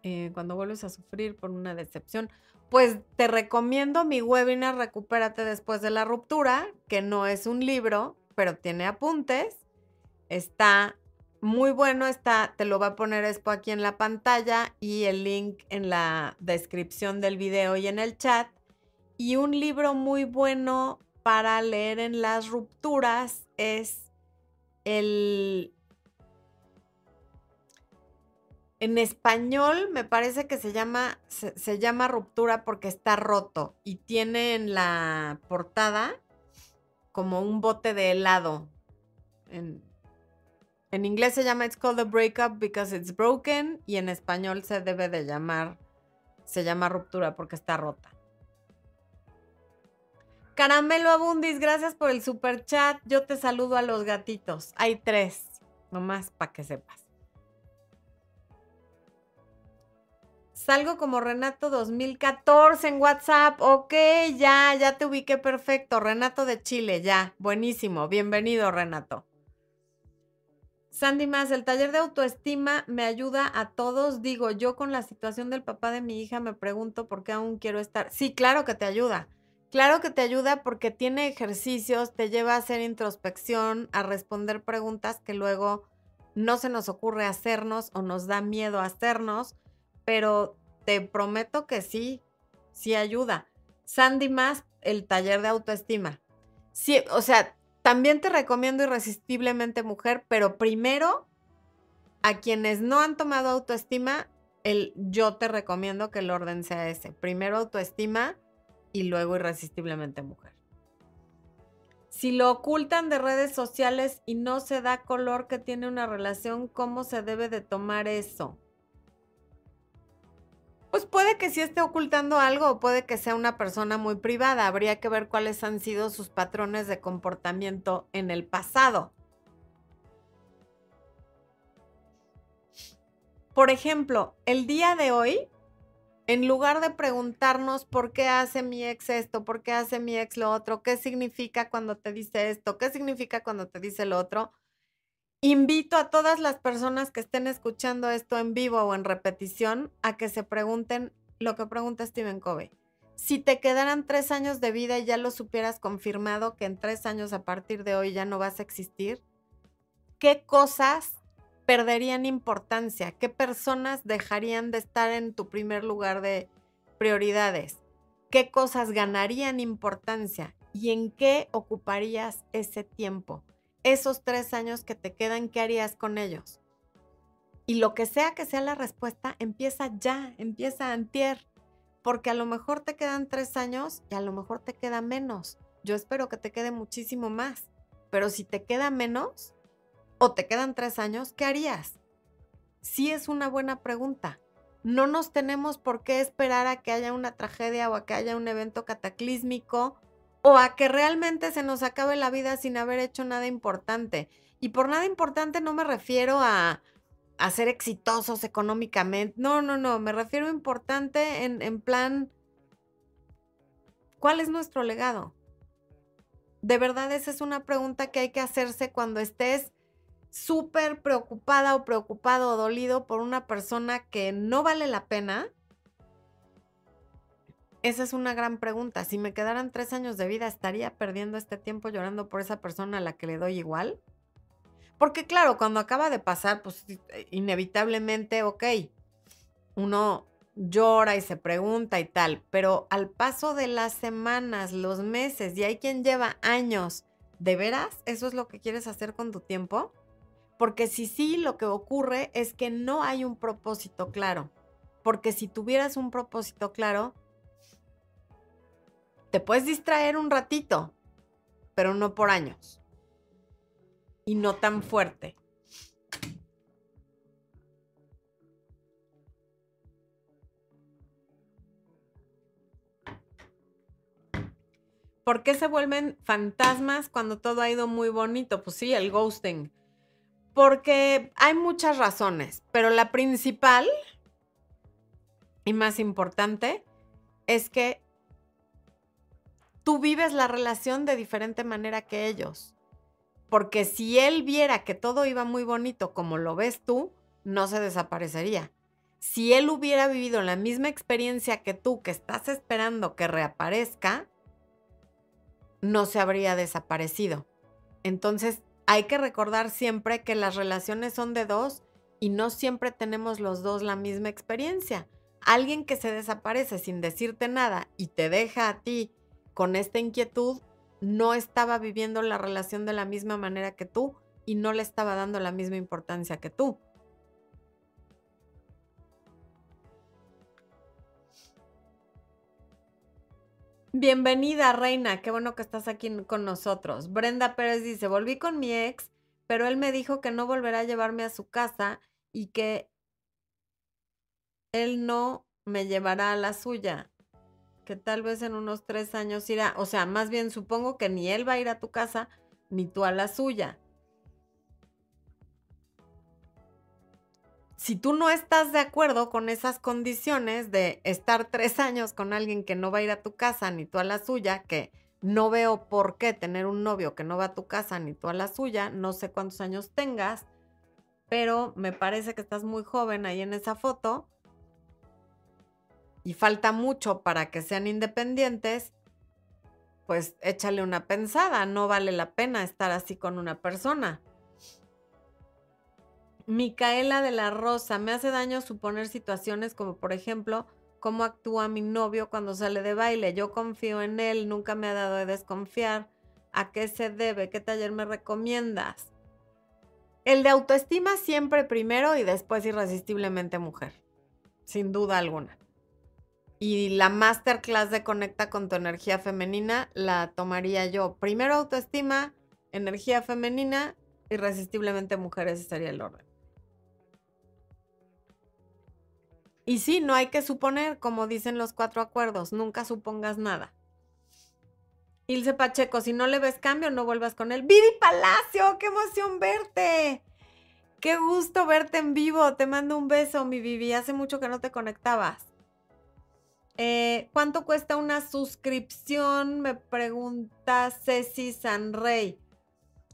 Eh, cuando vuelves a sufrir por una decepción, pues te recomiendo mi webinar Recupérate después de la ruptura, que no es un libro, pero tiene apuntes. Está muy bueno está, te lo va a poner Expo aquí en la pantalla y el link en la descripción del video y en el chat. Y un libro muy bueno para leer en las rupturas es el... En español me parece que se llama, se, se llama Ruptura porque está roto y tiene en la portada como un bote de helado. En, en inglés se llama It's called a breakup because it's broken y en español se debe de llamar, se llama ruptura porque está rota. Caramelo Abundis, gracias por el super chat. Yo te saludo a los gatitos. Hay tres, nomás para que sepas. Salgo como Renato 2014 en WhatsApp. Ok, ya, ya te ubiqué perfecto. Renato de Chile, ya. Buenísimo. Bienvenido, Renato. Sandy más, el taller de autoestima me ayuda a todos. Digo, yo con la situación del papá de mi hija me pregunto por qué aún quiero estar. Sí, claro que te ayuda. Claro que te ayuda porque tiene ejercicios, te lleva a hacer introspección, a responder preguntas que luego no se nos ocurre hacernos o nos da miedo hacernos, pero te prometo que sí, sí ayuda. Sandy más, el taller de autoestima. Sí, o sea, también te recomiendo Irresistiblemente Mujer, pero primero, a quienes no han tomado autoestima, el, yo te recomiendo que el orden sea ese. Primero autoestima y luego Irresistiblemente Mujer. Si lo ocultan de redes sociales y no se da color que tiene una relación, ¿cómo se debe de tomar eso? Pues puede que sí esté ocultando algo puede que sea una persona muy privada. Habría que ver cuáles han sido sus patrones de comportamiento en el pasado. Por ejemplo, el día de hoy En lugar de preguntarnos por qué hace mi ex esto, por qué hace mi ex lo otro, qué significa cuando te dice esto, qué significa cuando te dice lo otro, invito a todas las personas que estén escuchando esto en vivo o en repetición a que se pregunten lo que pregunta Stephen Covey. Si te quedaran tres años de vida y ya lo supieras confirmado que en tres años a partir de hoy ya no vas a existir, ¿qué cosas perderían importancia? ¿Qué personas dejarían de estar en tu primer lugar de prioridades? ¿Qué cosas ganarían importancia? ¿Y en qué ocuparías ese tiempo? Esos tres años que te quedan, ¿qué harías con ellos? Y lo que sea que sea la respuesta, empieza ya, empieza antier, porque a lo mejor te quedan tres años y a lo mejor te queda menos. Yo espero que te quede muchísimo más, pero si te queda menos, o te quedan tres años, ¿qué harías? Sí es una buena pregunta. No nos tenemos por qué esperar a que haya una tragedia o a que haya un evento cataclísmico o a que realmente se nos acabe la vida sin haber hecho nada importante. Y por nada importante no me refiero a, a ser exitosos económicamente. No, no, no. Me refiero a importante en, en plan, ¿cuál es nuestro legado? De verdad, esa es una pregunta que hay que hacerse cuando estés súper preocupada o preocupado o dolido por una persona que no vale la pena? Esa es una gran pregunta. Si me quedaran tres años de vida, ¿estaría perdiendo este tiempo llorando por esa persona a la que le doy igual? Porque claro, cuando acaba de pasar, pues eh, inevitablemente, ok, uno llora y se pregunta y tal, pero al paso de las semanas, los meses, y hay quien lleva años, ¿de veras eso es lo que quieres hacer con tu tiempo? Porque si sí, lo que ocurre es que no hay un propósito claro. Porque si tuvieras un propósito claro, te puedes distraer un ratito, pero no por años. Y no tan fuerte. ¿Por qué se vuelven fantasmas cuando todo ha ido muy bonito? Pues sí, el ghosting. Porque hay muchas razones, pero la principal y más importante es que tú vives la relación de diferente manera que ellos. Porque si él viera que todo iba muy bonito como lo ves tú, no se desaparecería. Si él hubiera vivido la misma experiencia que tú, que estás esperando que reaparezca, no se habría desaparecido. Entonces, hay que recordar siempre que las relaciones son de dos y no siempre tenemos los dos la misma experiencia. Alguien que se desaparece sin decirte nada y te deja a ti con esta inquietud, no estaba viviendo la relación de la misma manera que tú y no le estaba dando la misma importancia que tú. Bienvenida, Reina. Qué bueno que estás aquí con nosotros. Brenda Pérez dice, volví con mi ex, pero él me dijo que no volverá a llevarme a su casa y que él no me llevará a la suya. Que tal vez en unos tres años irá. O sea, más bien supongo que ni él va a ir a tu casa, ni tú a la suya. si tú no estás de acuerdo con esas condiciones de estar tres años con alguien que no va a ir a tu casa ni tú a la suya, que no veo por qué tener un novio que no va a tu casa ni tú a la suya, no sé cuántos años tengas, pero me parece que estás muy joven ahí en esa foto y falta mucho para que sean independientes, pues échale una pensada, no vale la pena estar así con una persona. Micaela de la Rosa, me hace daño suponer situaciones como por ejemplo cómo actúa mi novio cuando sale de baile. Yo confío en él, nunca me ha dado de desconfiar. ¿A qué se debe? ¿Qué taller me recomiendas? El de autoestima siempre primero y después irresistiblemente mujer, sin duda alguna. Y la masterclass de Conecta con tu energía femenina la tomaría yo. Primero autoestima, energía femenina, irresistiblemente mujer, ese sería el orden. Y sí, no hay que suponer, como dicen los cuatro acuerdos, nunca supongas nada. Ilse Pacheco, si no le ves cambio, no vuelvas con él. Vivi Palacio, qué emoción verte. Qué gusto verte en vivo. Te mando un beso, mi Vivi. Hace mucho que no te conectabas. Eh, ¿Cuánto cuesta una suscripción? Me pregunta Ceci Sanrey.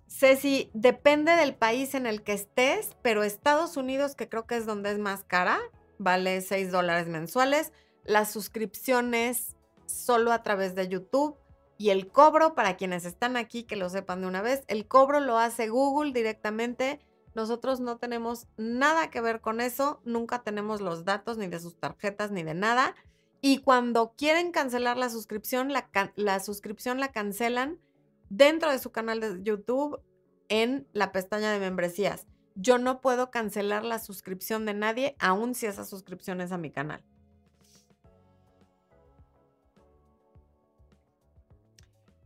Ceci, depende del país en el que estés, pero Estados Unidos, que creo que es donde es más cara, vale 6 dólares mensuales. Las suscripciones solo a través de YouTube y el cobro, para quienes están aquí, que lo sepan de una vez, el cobro lo hace Google directamente. Nosotros no tenemos nada que ver con eso, nunca tenemos los datos ni de sus tarjetas ni de nada. Y cuando quieren cancelar la suscripción, la, suscripción la cancelan dentro de su canal de YouTube en la pestaña de membresías. Yo no puedo cancelar la suscripción de nadie, aun si esa suscripción es a mi canal.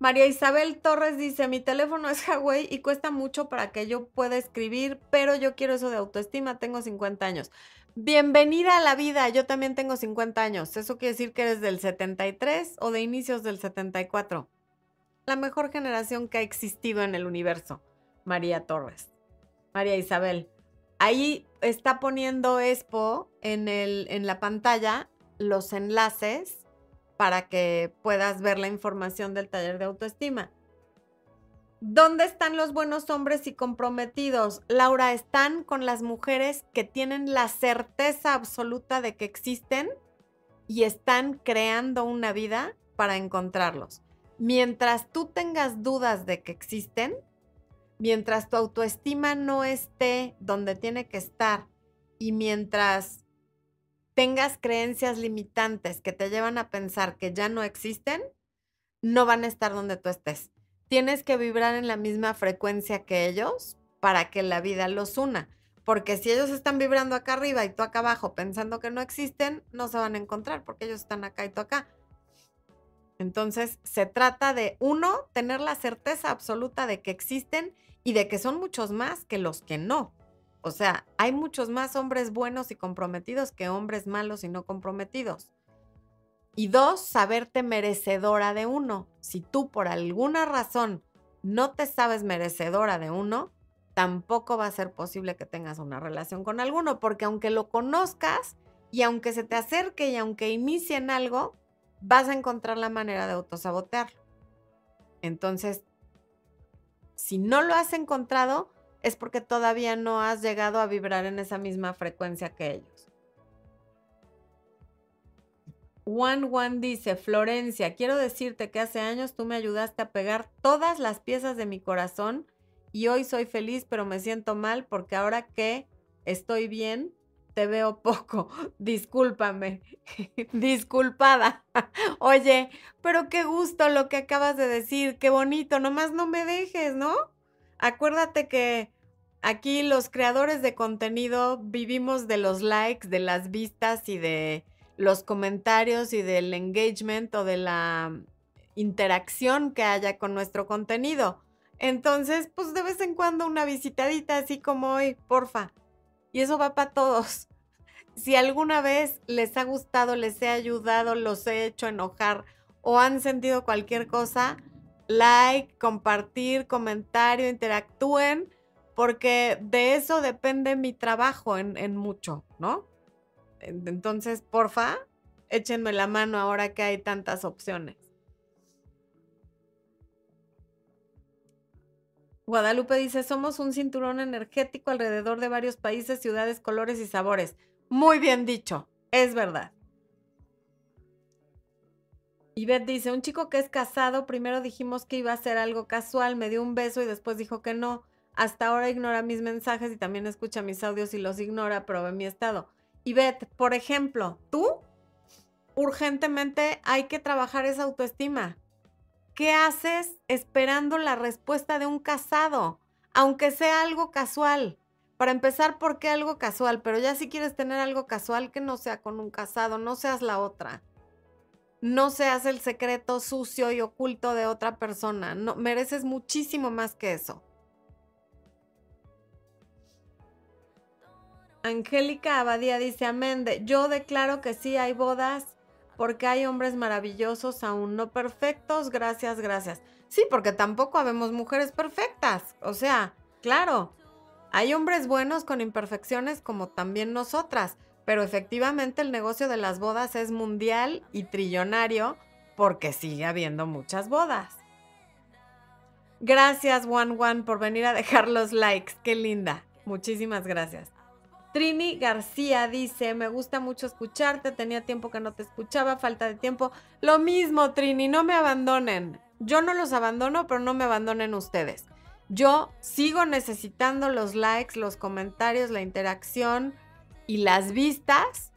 María Isabel Torres dice, mi teléfono es Huawei y cuesta mucho para que yo pueda escribir, pero yo quiero eso de autoestima, tengo 50 años. Bienvenida a la vida, yo también tengo 50 años. ¿Eso quiere decir que eres del 73 o de inicios del 74? La mejor generación que ha existido en el universo, María Torres. María Isabel. Ahí está poniendo Expo en, el, en la pantalla los enlaces para que puedas ver la información del taller de autoestima. ¿Dónde están los buenos hombres y comprometidos? Laura, están con las mujeres que tienen la certeza absoluta de que existen y están creando una vida para encontrarlos. Mientras tú tengas dudas de que existen, mientras tu autoestima no esté donde tiene que estar y mientras tengas creencias limitantes que te llevan a pensar que ya no existen, no van a estar donde tú estés. Tienes que vibrar en la misma frecuencia que ellos para que la vida los una. Porque si ellos están vibrando acá arriba y tú acá abajo pensando que no existen, no se van a encontrar porque ellos están acá y tú acá. Entonces, se trata de, uno, tener la certeza absoluta de que existen y de que son muchos más que los que no. O sea, hay muchos más hombres buenos y comprometidos que hombres malos y no comprometidos. Y dos, saberte merecedora de uno. Si tú por alguna razón no te sabes merecedora de uno, tampoco va a ser posible que tengas una relación con alguno, porque aunque lo conozcas y aunque se te acerque y aunque inicien algo, vas a encontrar la manera de autosabotearlo. Entonces, si no lo has encontrado, es porque todavía no has llegado a vibrar en esa misma frecuencia que ellos. One One dice, Florencia, quiero decirte que hace años tú me ayudaste a pegar todas las piezas de mi corazón y hoy soy feliz, pero me siento mal porque ahora que estoy bien, te veo poco. Discúlpame. Disculpada. Oye, pero qué gusto lo que acabas de decir, qué bonito, nomás no me dejes, ¿no? Acuérdate que aquí los creadores de contenido vivimos de los likes, de las vistas y de los comentarios y del engagement o de la interacción que haya con nuestro contenido. Entonces, pues de vez en cuando una visitadita así como hoy, porfa. Y eso va para todos. Si alguna vez les ha gustado, les he ayudado, los he hecho enojar o han sentido cualquier cosa, like, compartir, comentario, interactúen, porque de eso depende mi trabajo en, mucho, ¿no? Entonces, porfa, échenme la mano ahora que hay tantas opciones. Guadalupe dice, somos un cinturón energético alrededor de varios países, ciudades, colores y sabores. Muy bien dicho, es verdad. Y Beth dice, un chico que es casado, primero dijimos que iba a ser algo casual, me dio un beso y después dijo que no. Hasta ahora ignora mis mensajes y también escucha mis audios y los ignora, pero ve mi estado. Y Beth, por ejemplo, tú, urgentemente hay que trabajar esa autoestima. ¿Qué haces esperando la respuesta de un casado? Aunque sea algo casual. Para empezar, ¿por qué algo casual? Pero ya si quieres tener algo casual, que no sea con un casado, no seas la otra no seas el secreto sucio y oculto de otra persona. No, mereces muchísimo más que eso. Angélica Abadía dice, amén, yo declaro que sí hay bodas porque hay hombres maravillosos, aún no perfectos, gracias, gracias. Sí, porque tampoco habemos mujeres perfectas. O sea, claro, hay hombres buenos con imperfecciones como también nosotras, pero efectivamente el negocio de las bodas es mundial y trillonario porque sigue habiendo muchas bodas. Gracias, Juan Juan, por venir a dejar los likes. Qué linda. Muchísimas gracias. Trini García dice, me gusta mucho escucharte, tenía tiempo que no te escuchaba, falta de tiempo. Lo mismo, Trini, no me abandonen. Yo no los abandono, pero no me abandonen ustedes. Yo sigo necesitando los likes, los comentarios, la interacción y las vistas,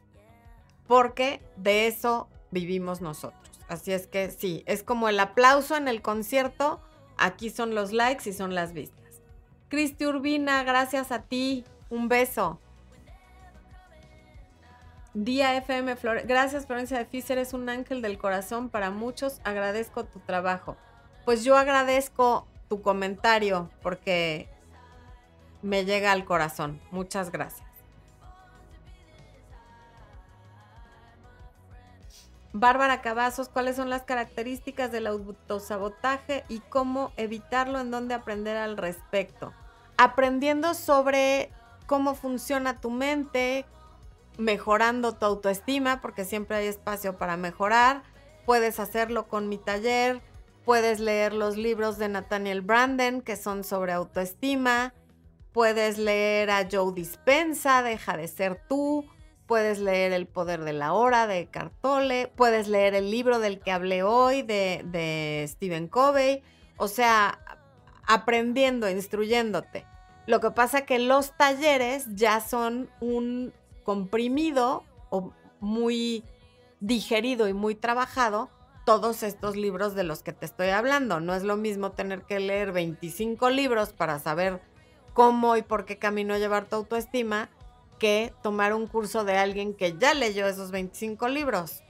porque de eso vivimos nosotros. Así es que sí, es como el aplauso en el concierto Aquí son los likes y son las vistas. Cristi Urbina, gracias a ti. Un beso. Día FM Flor. Gracias, Florencia de Fis. Eres un ángel del corazón para muchos. Agradezco tu trabajo. Pues yo agradezco tu comentario porque me llega al corazón. Muchas gracias. Bárbara Cavazos, ¿cuáles son las características del autosabotaje y cómo evitarlo? ¿En dónde aprender al respecto? Aprendiendo sobre cómo funciona tu mente, mejorando tu autoestima, porque siempre hay espacio para mejorar. Puedes hacerlo con mi taller, puedes leer los libros de Nathaniel Branden, que son sobre autoestima, puedes leer a Joe Dispensa, Deja de ser tú, puedes leer El poder de la hora de Cartole, puedes leer el libro del que hablé hoy de, Stephen Covey, o sea, aprendiendo, instruyéndote. Lo que pasa que los talleres ya son un comprimido o muy digerido y muy trabajado todos estos libros de los que te estoy hablando. No es lo mismo tener que leer 25 libros para saber cómo y por qué camino llevar tu autoestima que tomar un curso de alguien que ya leyó esos 25 libros.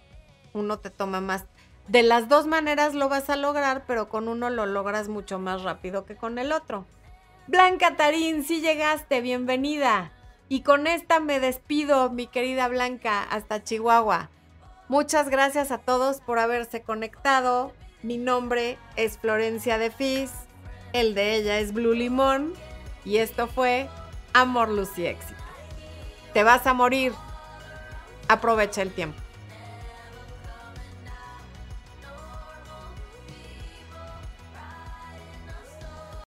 Uno te toma más. De las dos maneras lo vas a lograr, pero con uno lo logras mucho más rápido que con el otro. Blanca Tarín, si llegaste, bienvenida. Y con esta me despido, mi querida Blanca, hasta Chihuahua. Muchas gracias a todos por haberse conectado. Mi nombre es Florencia de Fis, el de ella es Blue Limón y esto fue Amor, Luz y Éxito te vas a morir. Aprovecha el tiempo.